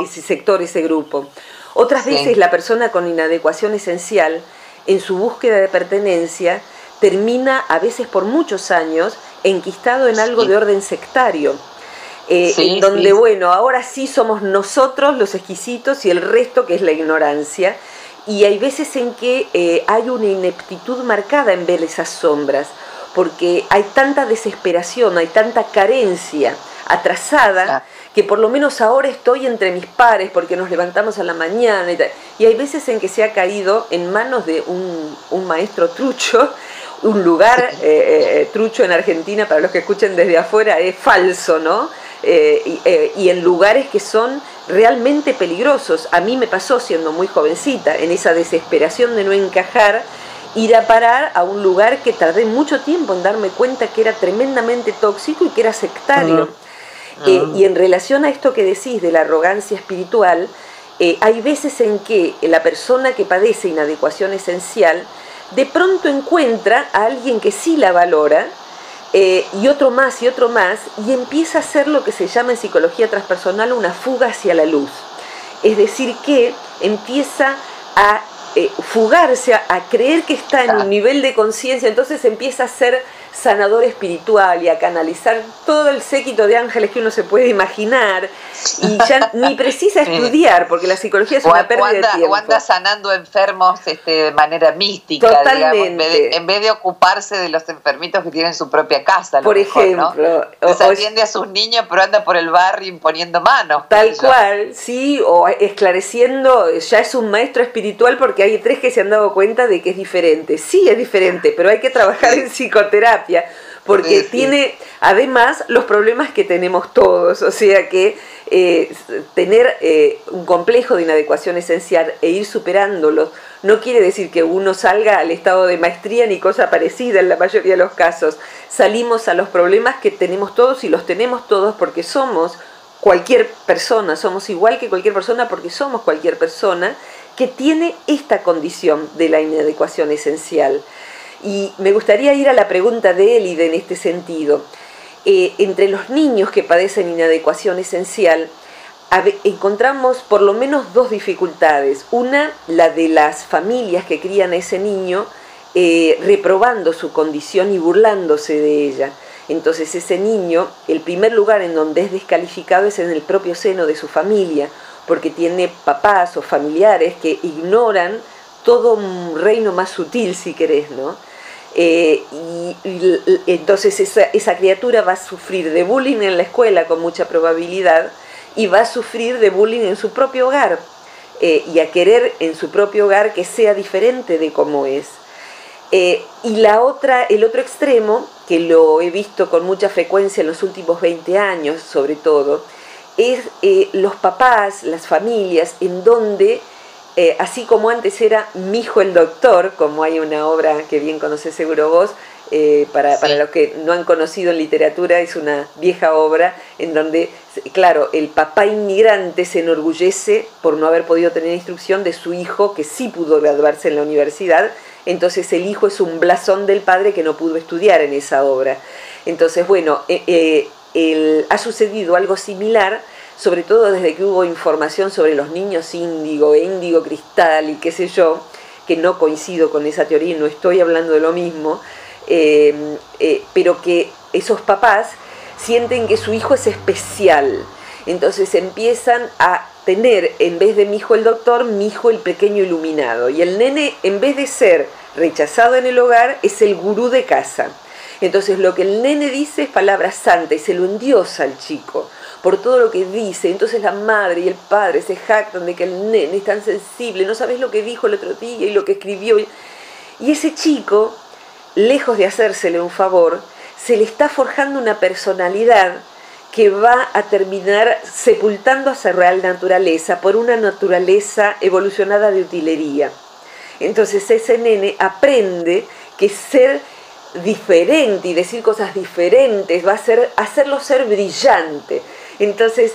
ese sector, ese grupo. Otras veces la persona con inadecuación esencial, en su búsqueda de pertenencia, termina a veces por muchos años enquistado en algo de orden sectario. Eh, en donde, bueno, ahora sí somos nosotros los exquisitos y el resto que es la ignorancia. Y hay veces en que eh, hay una ineptitud marcada en ver esas sombras, porque hay tanta desesperación, hay tanta carencia atrasada, que por lo menos ahora estoy entre mis pares porque nos levantamos a la mañana y, y hay veces en que se ha caído en manos de un, un maestro trucho un lugar eh, eh, trucho en Argentina, para los que escuchen desde afuera, es falso, ¿no? Eh, y, en lugares que son realmente peligrosos. A mí me pasó siendo muy jovencita, en esa desesperación de no encajar, ir a parar a un lugar que tardé mucho tiempo en darme cuenta que era tremendamente tóxico y que era sectario. y en relación a esto que decís de la arrogancia espiritual, hay veces en que la persona que padece inadecuación esencial, de pronto encuentra a alguien que sí la valora, eh, y otro más y otro más, y empieza a hacer lo que se llama en psicología transpersonal una fuga hacia la luz. Es decir, que empieza a eh, fugarse, a, creer que está en un nivel de conciencia, entonces empieza a ser sanador espiritual y a canalizar todo el séquito de ángeles que uno se puede imaginar y ya ni precisa estudiar porque la psicología es una pérdida de tiempo. O anda sanando enfermos este, de manera mística, Totalmente. en, vez de, ocuparse de los enfermitos que tienen su propia casa. Por ejemplo. ¿no? O, atiende a sus niños pero anda por el barrio imponiendo manos. Tal cual, sí, o esclareciendo, ya es un maestro espiritual porque hay tres que se han dado cuenta de que es diferente. Sí, es diferente, pero hay que trabajar en psicoterapia porque tiene además los problemas que tenemos todos, o sea que eh, tener eh, un complejo de inadecuación esencial e ir superándolos no quiere decir que uno salga al estado de maestría ni cosa parecida en la mayoría de los casos. Salimos a los problemas que tenemos todos y los tenemos todos porque somos cualquier persona, somos igual que cualquier persona porque somos cualquier persona que tiene esta condición de la inadecuación esencial. Y me gustaría ir a la pregunta de Elide en este sentido. Eh, entre los niños que padecen inadecuación esencial, encontramos por lo menos dos dificultades. Una, la de las familias que crían a ese niño eh, reprobando su condición y burlándose de ella. Entonces ese niño, el primer lugar en donde es descalificado es en el propio seno de su familia, porque tiene papás o familiares que ignoran todo un reino más sutil, si querés, ¿no? Eh, y, entonces esa, criatura va a sufrir de bullying en la escuela con mucha probabilidad y va a sufrir de bullying en su propio hogar eh, y a querer en su propio hogar que sea diferente de como es. Eh, y la otra, el otro extremo, que lo he visto con mucha frecuencia en los últimos 20 años sobre todo, es los papás, las familias, en donde eh, así como antes era Mi hijo el doctor, como hay una obra que bien conoces seguro vos, eh, para, los que no han conocido en literatura, es una vieja obra en donde, claro, el papá inmigrante se enorgullece por no haber podido tener instrucción de su hijo que sí pudo graduarse en la universidad, entonces el hijo es un blasón del padre que no pudo estudiar en esa obra. Entonces, bueno, eh, ha sucedido algo similar sobre todo desde que hubo información sobre los niños índigo e índigo cristal y qué sé yo, que no coincido con esa teoría, no estoy hablando de lo mismo, eh, eh, pero que esos papás sienten que su hijo es especial. Entonces empiezan a tener, en vez de mi hijo el doctor, mi hijo el pequeño iluminado. Y el nene, en vez de ser rechazado en el hogar, es el gurú de casa. Entonces lo que el nene dice es palabra santa y se lo endiosa al chico por todo lo que dice. Entonces la madre y el padre se jactan de que el nene es tan sensible, no sabes lo que dijo el otro día y lo que escribió. Y ese chico, lejos de hacérsele un favor, se le está forjando una personalidad que va a terminar sepultando a su real naturaleza por una naturaleza evolucionada de utilería. Entonces ese nene aprende que ser diferente y decir cosas diferentes va a ser hacerlo ser brillante. Entonces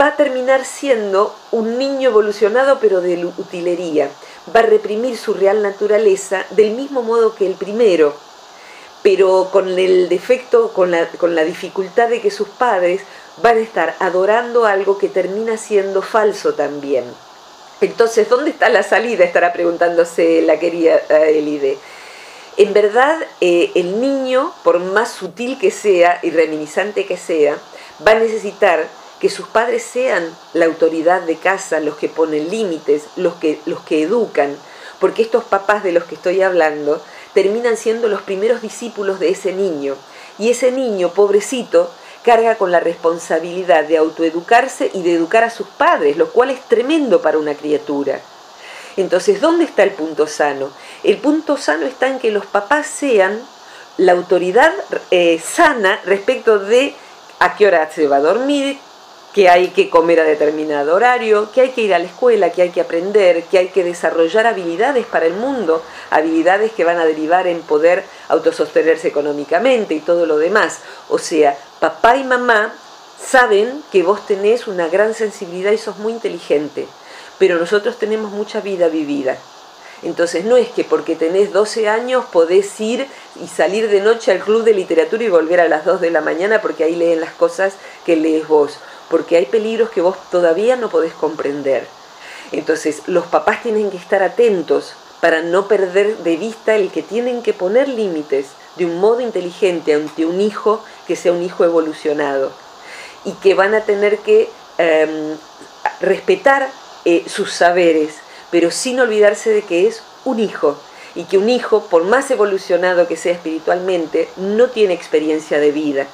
va a terminar siendo un niño evolucionado pero de utilería. Va a reprimir su real naturaleza del mismo modo que el primero, pero con el defecto, con la, con la dificultad de que sus padres van a estar adorando algo que termina siendo falso también. Entonces, ¿dónde está la salida? Estará preguntándose la querida eh, Elide. En verdad, eh, el niño, por más sutil que sea y reminiscente que sea, va a necesitar que sus padres sean la autoridad de casa, los que ponen límites, los que, los que educan, porque estos papás de los que estoy hablando terminan siendo los primeros discípulos de ese niño. Y ese niño, pobrecito, carga con la responsabilidad de autoeducarse y de educar a sus padres, lo cual es tremendo para una criatura. Entonces, ¿dónde está el punto sano? El punto sano está en que los papás sean la autoridad eh, sana respecto de a qué hora se va a dormir, que hay que comer a determinado horario, que hay que ir a la escuela, que hay que aprender, que hay que desarrollar habilidades para el mundo, habilidades que van a derivar en poder autosostenerse económicamente y todo lo demás. O sea, papá y mamá saben que vos tenés una gran sensibilidad y sos muy inteligente, pero nosotros tenemos mucha vida vivida. Entonces no es que porque tenés 12 años podés ir y salir de noche al club de literatura y volver a las 2 de la mañana porque ahí leen las cosas que lees vos, porque hay peligros que vos todavía no podés comprender. Entonces los papás tienen que estar atentos para no perder de vista el que tienen que poner límites de un modo inteligente ante un hijo que sea un hijo evolucionado. Y que van a tener que em, respetar eh, sus saberes pero sin olvidarse de que es un hijo y que un hijo, por más evolucionado que sea espiritualmente, no tiene experiencia de vida.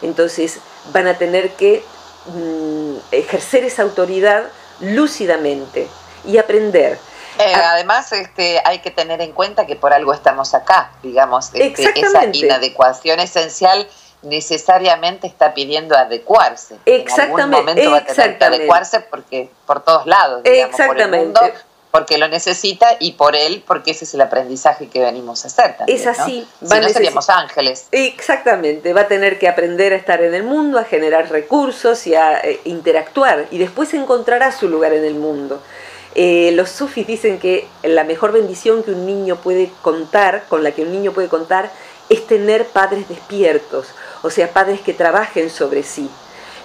Entonces van a tener que mm, ejercer esa autoridad lúcidamente y aprender. Eh, además, este, hay que tener en cuenta que por algo estamos acá, digamos, este, esa inadecuación esencial necesariamente está pidiendo adecuarse. Exactamente. En algún momento va a tener que adecuarse porque por todos lados, digamos, Exactamente. por el mundo porque lo necesita y por él, porque ese es el aprendizaje que venimos a hacer. También, es así. Si no seríamos ángeles. Exactamente, va a tener que aprender a estar en el mundo, a generar recursos y a eh, interactuar y después encontrará su lugar en el mundo. Eh, los sufis dicen que la mejor bendición que un niño puede contar, con la que un niño puede contar, es tener padres despiertos, o sea, padres que trabajen sobre sí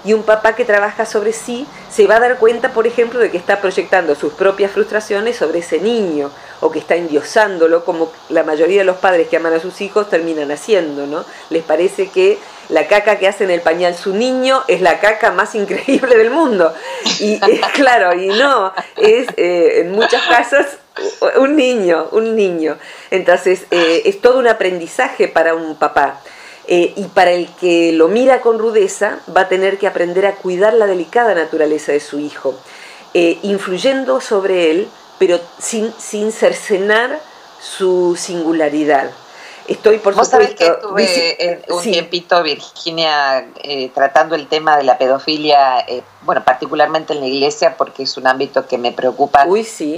y un papá que trabaja sobre sí se va a dar cuenta, por ejemplo, de que está proyectando sus propias frustraciones sobre ese niño o que está endiosándolo, como la mayoría de los padres que aman a sus hijos terminan haciendo, ¿no? Les parece que la caca que hace en el pañal su niño es la caca más increíble del mundo. Y es claro, y no, es eh, en muchos casos un niño, un niño. Entonces, eh, es todo un aprendizaje para un papá. Eh, y para el que lo mira con rudeza va a tener que aprender a cuidar la delicada naturaleza de su hijo, eh, influyendo sobre él, pero sin, sin cercenar su singularidad. Estoy, por Vos sabés que estuve un tiempito, Virginia, eh, tratando el tema de la pedofilia, bueno, particularmente en la iglesia, porque es un ámbito que me preocupa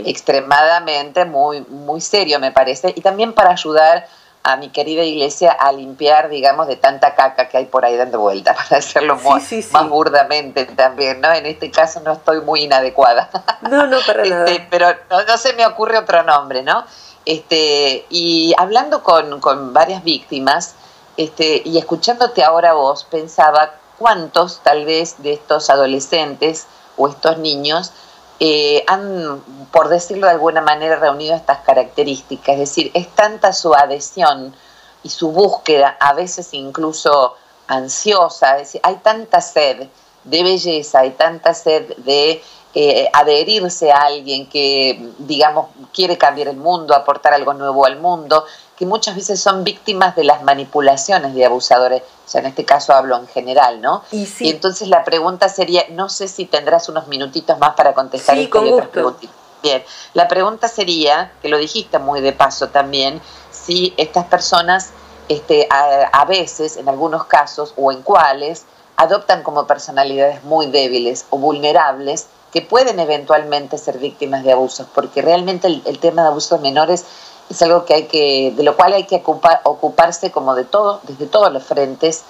extremadamente, muy, muy serio, me parece, y también para ayudar a mi querida iglesia a limpiar, digamos, de tanta caca que hay por ahí dando vuelta, para hacerlo más, burdamente también, ¿no? En este caso no estoy muy inadecuada. No, no, para este, nada. Pero no, se me ocurre otro nombre, ¿no? Este, y hablando con, con varias víctimas, este, y escuchándote ahora vos, pensaba cuántos tal vez de estos adolescentes o estos niños eh, han, por decirlo de alguna manera, reunido estas características. Es decir, es tanta su adhesión y su búsqueda, a veces incluso ansiosa, es decir, hay tanta sed de belleza, hay tanta sed de eh, adherirse a alguien que, digamos, quiere cambiar el mundo, aportar algo nuevo al mundo, que muchas veces son víctimas de las manipulaciones de abusadores, o sea, en este caso hablo en general, ¿no? Y, entonces la pregunta sería, no sé si tendrás unos minutitos más para contestar sí, con gusto. Bien, la pregunta sería, que lo dijiste muy de paso también, si estas personas este, a, veces, en algunos casos, o en cuáles, adoptan como personalidades muy débiles o vulnerables que pueden eventualmente ser víctimas de abusos, porque realmente el, el tema de abusos menores es algo que hay que, de lo cual hay que ocupar, ocuparse como de todo, desde todos los frentes,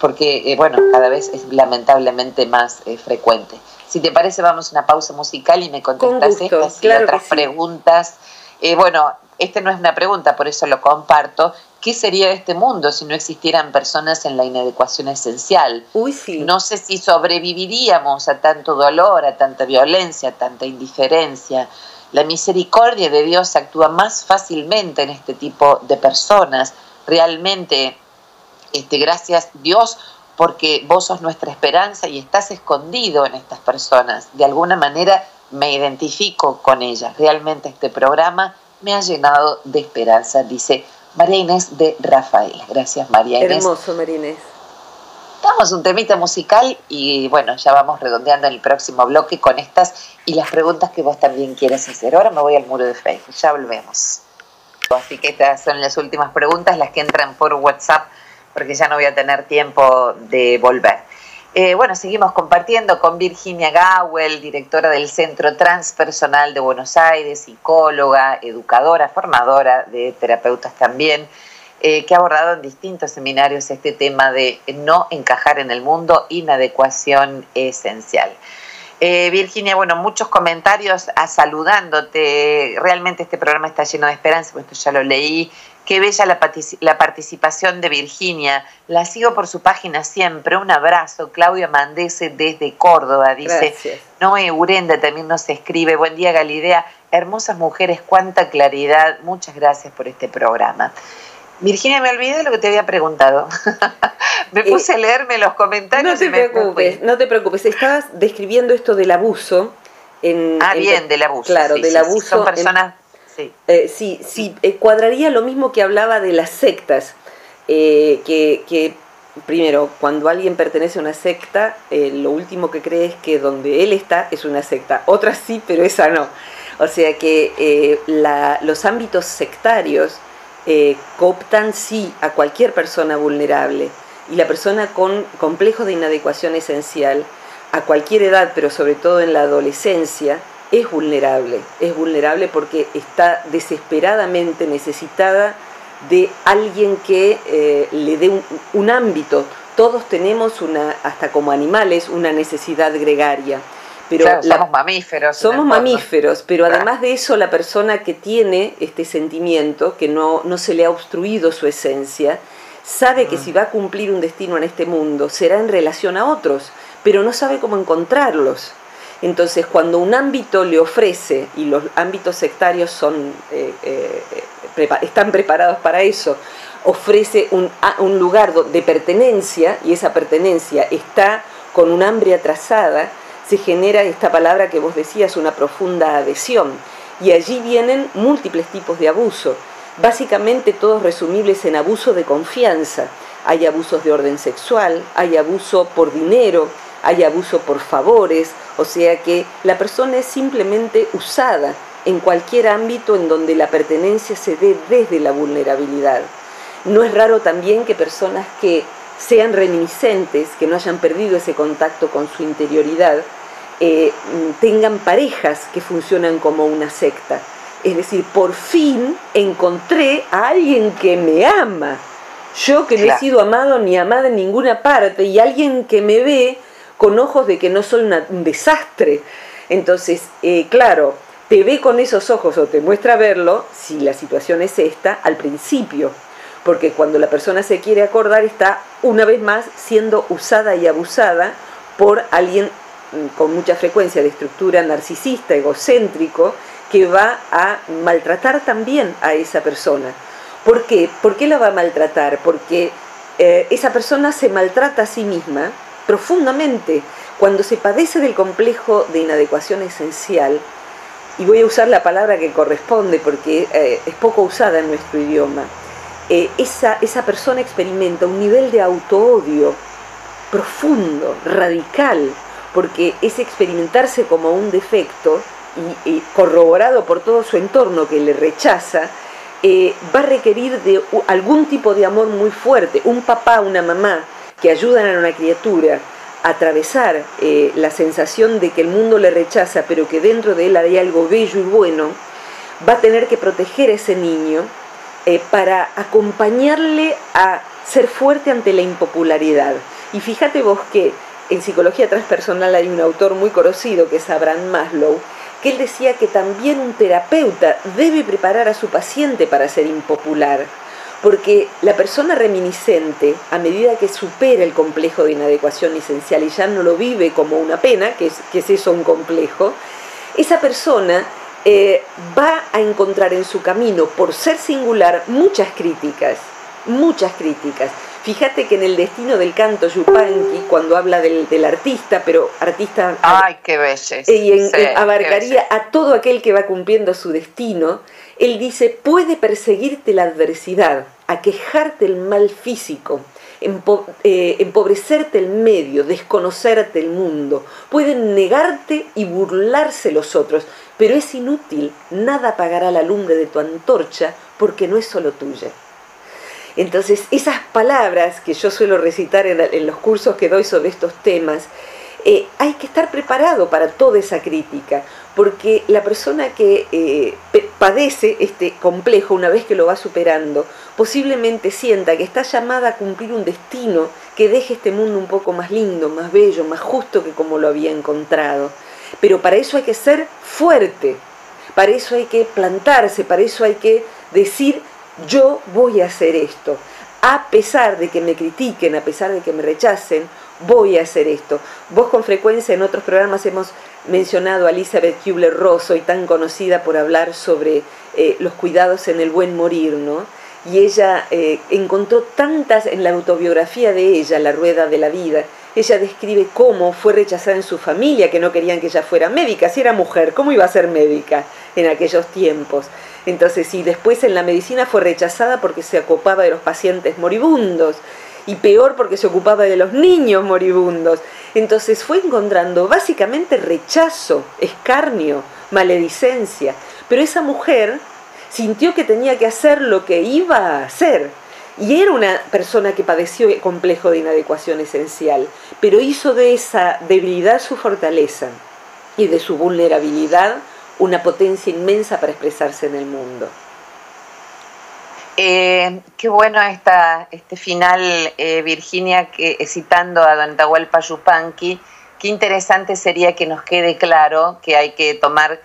porque, eh, bueno, cada vez es lamentablemente más eh, frecuente. Si te parece, vamos a una pausa musical y me contestas estas y otras preguntas. Eh, bueno, esta no es una pregunta, por eso lo comparto. ¿Qué sería este mundo si no existieran personas en la inadecuación esencial? Uy, sí. No sé si sobreviviríamos a tanto dolor, a tanta violencia, a tanta indiferencia. La misericordia de Dios actúa más fácilmente en este tipo de personas. Realmente, este, gracias Dios, porque vos sos nuestra esperanza y estás escondido en estas personas. De alguna manera me identifico con ellas. Realmente este programa me ha llenado de esperanza, dice María Inés de Rafael. Gracias, María Inés. Hermoso, María Inés. Damos un temita musical y bueno, ya vamos redondeando en el próximo bloque con estas y las preguntas que vos también quieras hacer. Ahora me voy al muro de Facebook, ya volvemos. Así que estas son las últimas preguntas, las que entran por WhatsApp, porque ya no voy a tener tiempo de volver. Eh, bueno, seguimos compartiendo con Virginia Gawel, directora del Centro Transpersonal de Buenos Aires, psicóloga, educadora, formadora de terapeutas también. Eh, que ha abordado en distintos seminarios este tema de no encajar en el mundo, inadecuación esencial. Eh, Virginia, bueno, muchos comentarios a saludándote. Realmente este programa está lleno de esperanza, esto ya lo leí. Qué bella la, la, participación de Virginia. La sigo por su página siempre. Un abrazo. Claudia Mandese desde Córdoba. Dice, Noé Urenda también nos escribe. Buen día, Galidea. Hermosas mujeres, cuánta claridad. Muchas gracias por este programa. Virginia, me olvidé de lo que te había preguntado. me eh, puse a leerme los comentarios. No te preocupes, no te preocupes. Estabas describiendo esto del abuso. En, ah, bien, del abuso. Claro, del abuso. son personas. Sí, eh, sí, sí eh, cuadraría lo mismo que hablaba de las sectas. que, que, primero, cuando alguien pertenece a una secta, lo último que cree es que donde él está es una secta. Otras sí, pero esa no. O sea que los ámbitos sectarios eh, cooptan sí a cualquier persona vulnerable y la persona con complejo de inadecuación esencial a cualquier edad, pero sobre todo en la adolescencia, es vulnerable. Es vulnerable porque está desesperadamente necesitada de alguien que eh, le dé un, ámbito. Todos tenemos, una, hasta como animales, una necesidad gregaria. Pero somos mamíferos. Somos mamíferos, pero además de eso, la persona que tiene este sentimiento, que no, no se le ha obstruido su esencia, sabe que mm. si va a cumplir un destino en este mundo será en relación a otros, pero no sabe cómo encontrarlos. Entonces, cuando un ámbito le ofrece, y los ámbitos sectarios son, eh, eh, están preparados para eso, ofrece un, un lugar de pertenencia, y esa pertenencia está con un hambre atrasada, se genera esta palabra que vos decías, una profunda adhesión. Y allí vienen múltiples tipos de abuso, básicamente todos resumibles en abuso de confianza. Hay abusos de orden sexual, hay abuso por dinero, hay abuso por favores, o sea que la persona es simplemente usada en cualquier ámbito en donde la pertenencia se dé desde la vulnerabilidad. No es raro también que personas que sean reminiscentes, que no hayan perdido ese contacto con su interioridad, eh, tengan parejas que funcionan como una secta. Es decir, por fin encontré a alguien que me ama. Yo que no he sido amado ni amada en ninguna parte y alguien que me ve con ojos de que no soy un desastre. Entonces, eh, claro, te ve con esos ojos o te muestra verlo, si la situación es esta, al principio. porque cuando la persona se quiere acordar está una vez más siendo usada y abusada por alguien mm, con mucha frecuencia de estructura narcisista, egocéntrico, que va a maltratar también a esa persona. ¿Por qué? ¿Por qué la va a maltratar? Porque eh, esa persona se maltrata a sí misma profundamente. Cuando se padece del complejo de inadecuación esencial, y voy a usar la palabra que corresponde porque eh, es poco usada en nuestro idioma, eh, esa, esa persona experimenta un nivel de autoodio profundo, radical, porque es experimentarse como un defecto y, corroborado por todo su entorno que le rechaza, eh, va a requerir de algún tipo de amor muy fuerte. Un papá, una mamá que ayudan a una criatura a atravesar eh, la sensación de que el mundo le rechaza, pero que dentro de él hay algo bello y bueno, va a tener que proteger a ese niño eh, para acompañarle a ser fuerte ante la impopularidad. Y fíjate vos que en psicología transpersonal hay un autor muy conocido que es Abraham Maslow, que él decía que también un terapeuta debe preparar a su paciente para ser impopular, porque la persona reminiscente, a medida que supera el complejo de inadecuación esencial y ya no lo vive como una pena, que es, que es eso un complejo, esa persona eh, va a encontrar en su camino, por ser singular, muchas críticas, muchas críticas. Fíjate que en el destino del canto Yupanqui, cuando habla del, artista, pero artista... ¡Ay, qué belleza! Y abarcaría a todo aquel que va cumpliendo su destino, él dice, puede perseguirte la adversidad, aquejarte el mal físico, eh, empobrecerte el medio, desconocerte el mundo, pueden negarte y burlarse los otros, pero es inútil, nada apagará la lumbre de tu antorcha porque no es solo tuya. Entonces, esas palabras que yo suelo recitar en, los cursos que doy sobre estos temas, eh, hay que estar preparado para toda esa crítica, porque la persona que eh, padece este complejo, una vez que lo va superando, posiblemente sienta que está llamada a cumplir un destino que deje este mundo un poco más lindo, más bello, más justo que como lo había encontrado. Pero para eso hay que ser fuerte, para eso hay que plantarse, para eso hay que decir yo voy a hacer esto. A pesar de que me critiquen, a pesar de que me rechacen, voy a hacer esto. Vos con frecuencia en otros programas hemos mencionado a Elizabeth Kubler-Ross, hoy tan conocida por hablar sobre eh, los cuidados en el buen morir, ¿no? Y ella eh, encontró tantas en la autobiografía de ella, La Rueda de la Vida, ella describe cómo fue rechazada en su familia, que no querían que ella fuera médica, si era mujer, ¿cómo iba a ser médica en aquellos tiempos? Entonces, y después en la medicina fue rechazada porque se ocupaba de los pacientes moribundos y peor porque se ocupaba de los niños moribundos. Entonces fue encontrando básicamente rechazo, escarnio, maledicencia. Pero esa mujer sintió que tenía que hacer lo que iba a hacer. Y era una persona que padeció complejo de inadecuación esencial, pero hizo de esa debilidad su fortaleza y de su vulnerabilidad una potencia inmensa para expresarse en el mundo. Eh, qué bueno esta, este final, eh, Virginia, que, eh, citando a Don Tahualpa Yupanqui, qué interesante sería que nos quede claro que hay que tomar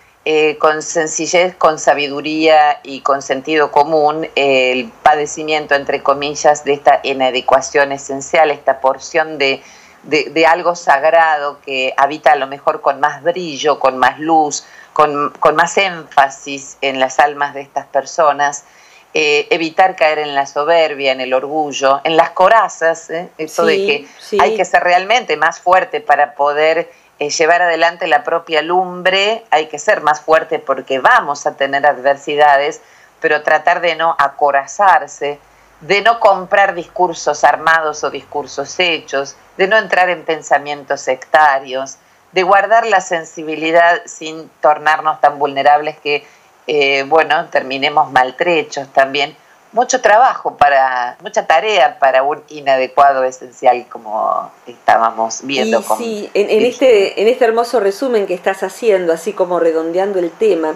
con sencillez, con sabiduría y con sentido común el padecimiento, entre comillas, de esta inadecuación esencial, esta porción de, de algo sagrado que habita a lo mejor con más brillo, con más luz, con, más énfasis en las almas de estas personas, eh, evitar caer en la soberbia, en el orgullo, en las corazas, ¿eh? eso de que hay que ser realmente más fuerte para poder eh, llevar adelante la propia lumbre, hay que ser más fuerte porque vamos a tener adversidades, pero tratar de no acorazarse, de no comprar discursos armados o discursos hechos, de no entrar en pensamientos sectarios, de guardar la sensibilidad sin tornarnos tan vulnerables que, eh, bueno, terminemos maltrechos también. Mucho trabajo para, mucha tarea para un inadecuado esencial como estábamos viendo. sí, en, este, en este hermoso resumen que estás haciendo, así como redondeando el tema,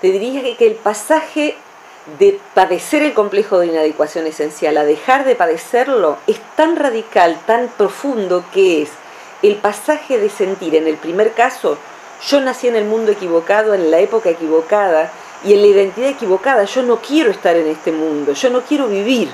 te diría que, que el pasaje de padecer el complejo de inadecuación esencial a dejar de padecerlo es tan radical, tan profundo que es el pasaje de sentir, en el primer caso, yo nací en el mundo equivocado, en la época equivocada y en la identidad equivocada, yo no quiero estar en este mundo, yo no quiero vivir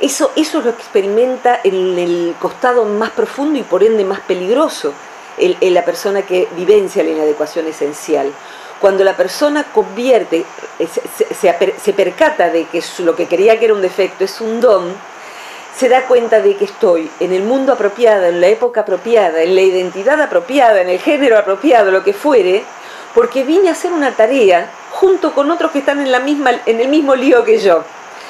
Eso, eso es lo que experimenta en el costado más profundo y por ende más peligroso el, la persona que vivencia la inadecuación esencial. Cuando la persona convierte, eh, se, se, percata de que lo que creía que era un defecto es un don, se da cuenta de que estoy en el mundo apropiado, en la época apropiada, en la identidad apropiada, en el género apropiado, lo que fuere, porque vine a hacer una tarea junto con otros que están en, la misma, en el mismo lío que yo.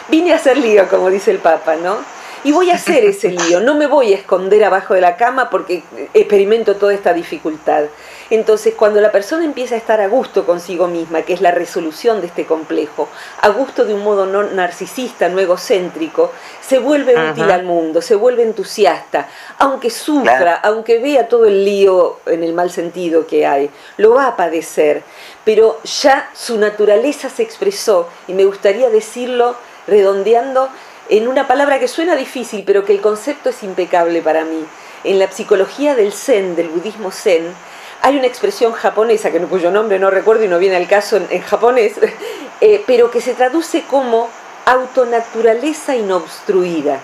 Vine a hacer lío, como dice el Papa, ¿no? Y voy a hacer ese lío, no me voy a esconder abajo de la cama porque experimento toda esta dificultad. Entonces, cuando la persona empieza a estar a gusto consigo misma, que es la resolución de este complejo, a gusto de un modo no narcisista, no egocéntrico, se vuelve útil al mundo, se vuelve entusiasta, aunque sufra, aunque vea todo el lío en el mal sentido que hay, lo va a padecer, pero ya su naturaleza se expresó, y me gustaría decirlo redondeando, en una palabra que suena difícil, pero que el concepto es impecable para mí. En la psicología del Zen, del budismo Zen, hay una expresión japonesa, que cuyo nombre no recuerdo y no viene al caso en, japonés, eh, pero que se traduce como autonaturaleza inobstruida.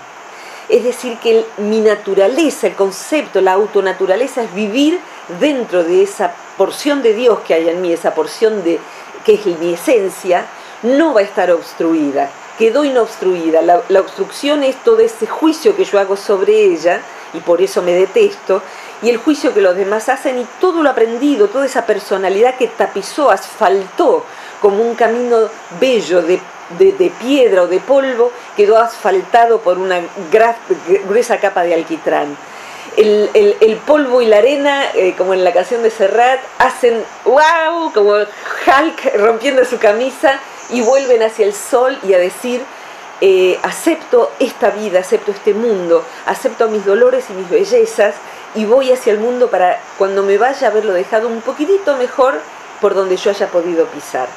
Es decir, que mi naturaleza, el concepto, la autonaturaleza es vivir dentro de esa porción de Dios que hay en mí, esa porción de que es mi esencia, no va a estar obstruida quedó inobstruida. La, obstrucción es todo ese juicio que yo hago sobre ella, y por eso me detesto, y el juicio que los demás hacen, y todo lo aprendido, toda esa personalidad que tapizó, asfaltó como un camino bello de, piedra o de polvo, quedó asfaltado por una gruesa capa de alquitrán. El, polvo y la arena, eh, como en la canción de Serrat, hacen wow, como Hulk rompiendo su camisa y vuelven hacia el sol y a decir, eh, acepto esta vida, acepto este mundo, acepto mis dolores y mis bellezas y voy hacia el mundo para cuando me vaya haberlo dejado un poquitito mejor por donde yo haya podido pisar.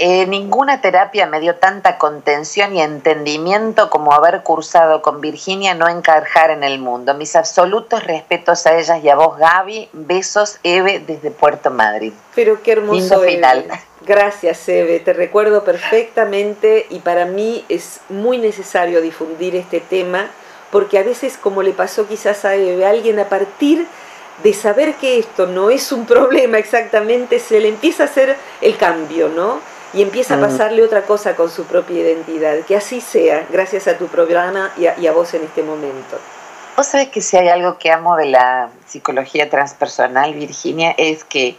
Eh, ninguna terapia me dio tanta contención y entendimiento como haber cursado con Virginia No Encajar en el Mundo. Mis absolutos respetos a ellas y a vos, Gaby. Besos, Eve, desde Puerto Madrid. Pero qué hermoso. final. Gracias, Eve. Te recuerdo perfectamente y para mí es muy necesario difundir este tema porque a veces, como le pasó quizás a Eve, alguien a partir de saber que esto no es un problema exactamente, se le empieza a hacer el cambio, ¿no? y empieza a pasarle otra cosa con su propia identidad. Que así sea, gracias a tu programa y a, vos en este momento. Vos sabés que si hay algo que amo de la psicología transpersonal, Virginia, es que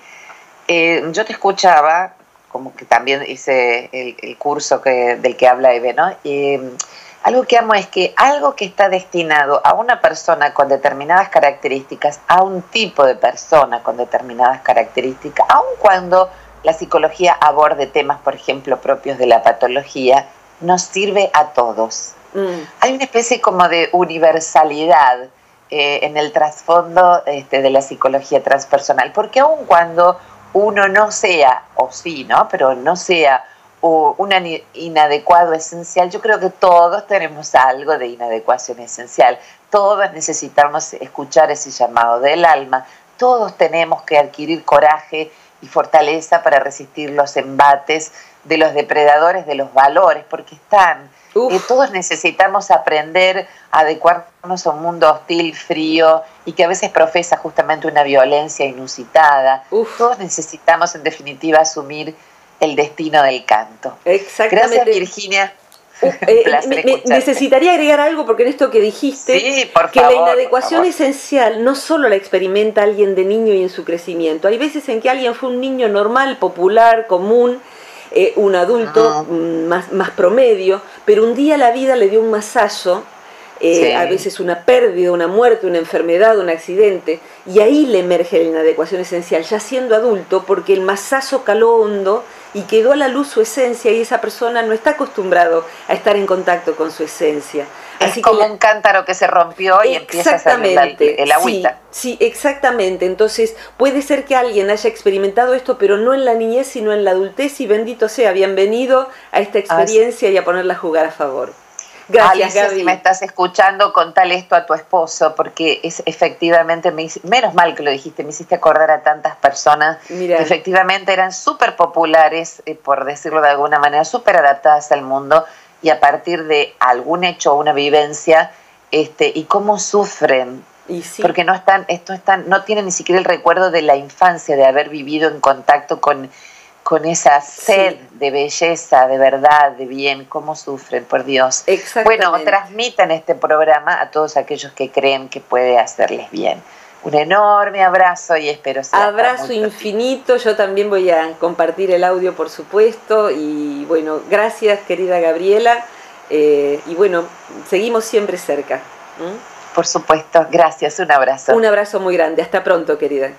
eh, yo te escuchaba, como que también hice el, curso que, del que habla Eve, ¿no? Y, algo que amo es que algo que está destinado a una persona con determinadas características, a un tipo de persona con determinadas características, aun cuando la psicología aborde temas, por ejemplo, propios de la patología, nos sirve a todos. Mm. Hay una especie como de universalidad eh, en el trasfondo este, de la psicología transpersonal, porque aun cuando uno no sea, o sí, ¿no? Pero no sea un inadecuado esencial, yo creo que todos tenemos algo de inadecuación esencial, todos necesitamos escuchar ese llamado del alma, todos tenemos que adquirir coraje y fortaleza para resistir los embates de los depredadores de los valores, porque están. Eh, todos necesitamos aprender a adecuarnos a un mundo hostil, frío y que a veces profesa justamente una violencia inusitada. Todos necesitamos, en definitiva, asumir el destino del canto. Exactamente. Gracias, Virginia. Eh, necesitaría agregar algo porque en esto que dijiste, que la inadecuación esencial no solo la experimenta alguien de niño y en su crecimiento, hay veces en que alguien fue un niño normal, popular, común, eh, un adulto mm, más, más promedio, pero un día la vida le dio un masazo eh, a veces una pérdida, una muerte, una enfermedad, un accidente, y ahí le emerge la inadecuación esencial, ya siendo adulto, porque el masazo caló hondo y quedó a la luz su esencia y esa persona no está acostumbrado a estar en contacto con su esencia. Así como un cántaro que se rompió y empieza a salir el agüita. Sí, sí, exactamente. Entonces puede ser que alguien haya experimentado esto, pero no en la niñez, sino en la adultez y bendito sea, bienvenido a esta experiencia y a ponerla a jugar a favor. Gracias, Alicia, si me estás escuchando, contale esto a tu esposo, porque es efectivamente, menos mal que lo dijiste, me hiciste acordar a tantas personas que efectivamente eran súper populares, eh, por decirlo de alguna manera, súper adaptadas al mundo, y a partir de algún hecho o una vivencia, este, y cómo sufren. Porque no están, esto están, no tienen ni siquiera el recuerdo de la infancia, de haber vivido en contacto con, con esa sed de belleza, de verdad, de bien, cómo sufren, por Dios. Bueno, transmitan este programa a todos aquellos que creen que puede hacerles bien. Un enorme abrazo y espero ser. Abrazo infinito, yo también voy a compartir el audio, por supuesto, y bueno, gracias querida Gabriela, eh, y bueno, seguimos siempre cerca. Por supuesto, gracias, un abrazo. Un abrazo muy grande, hasta pronto querida.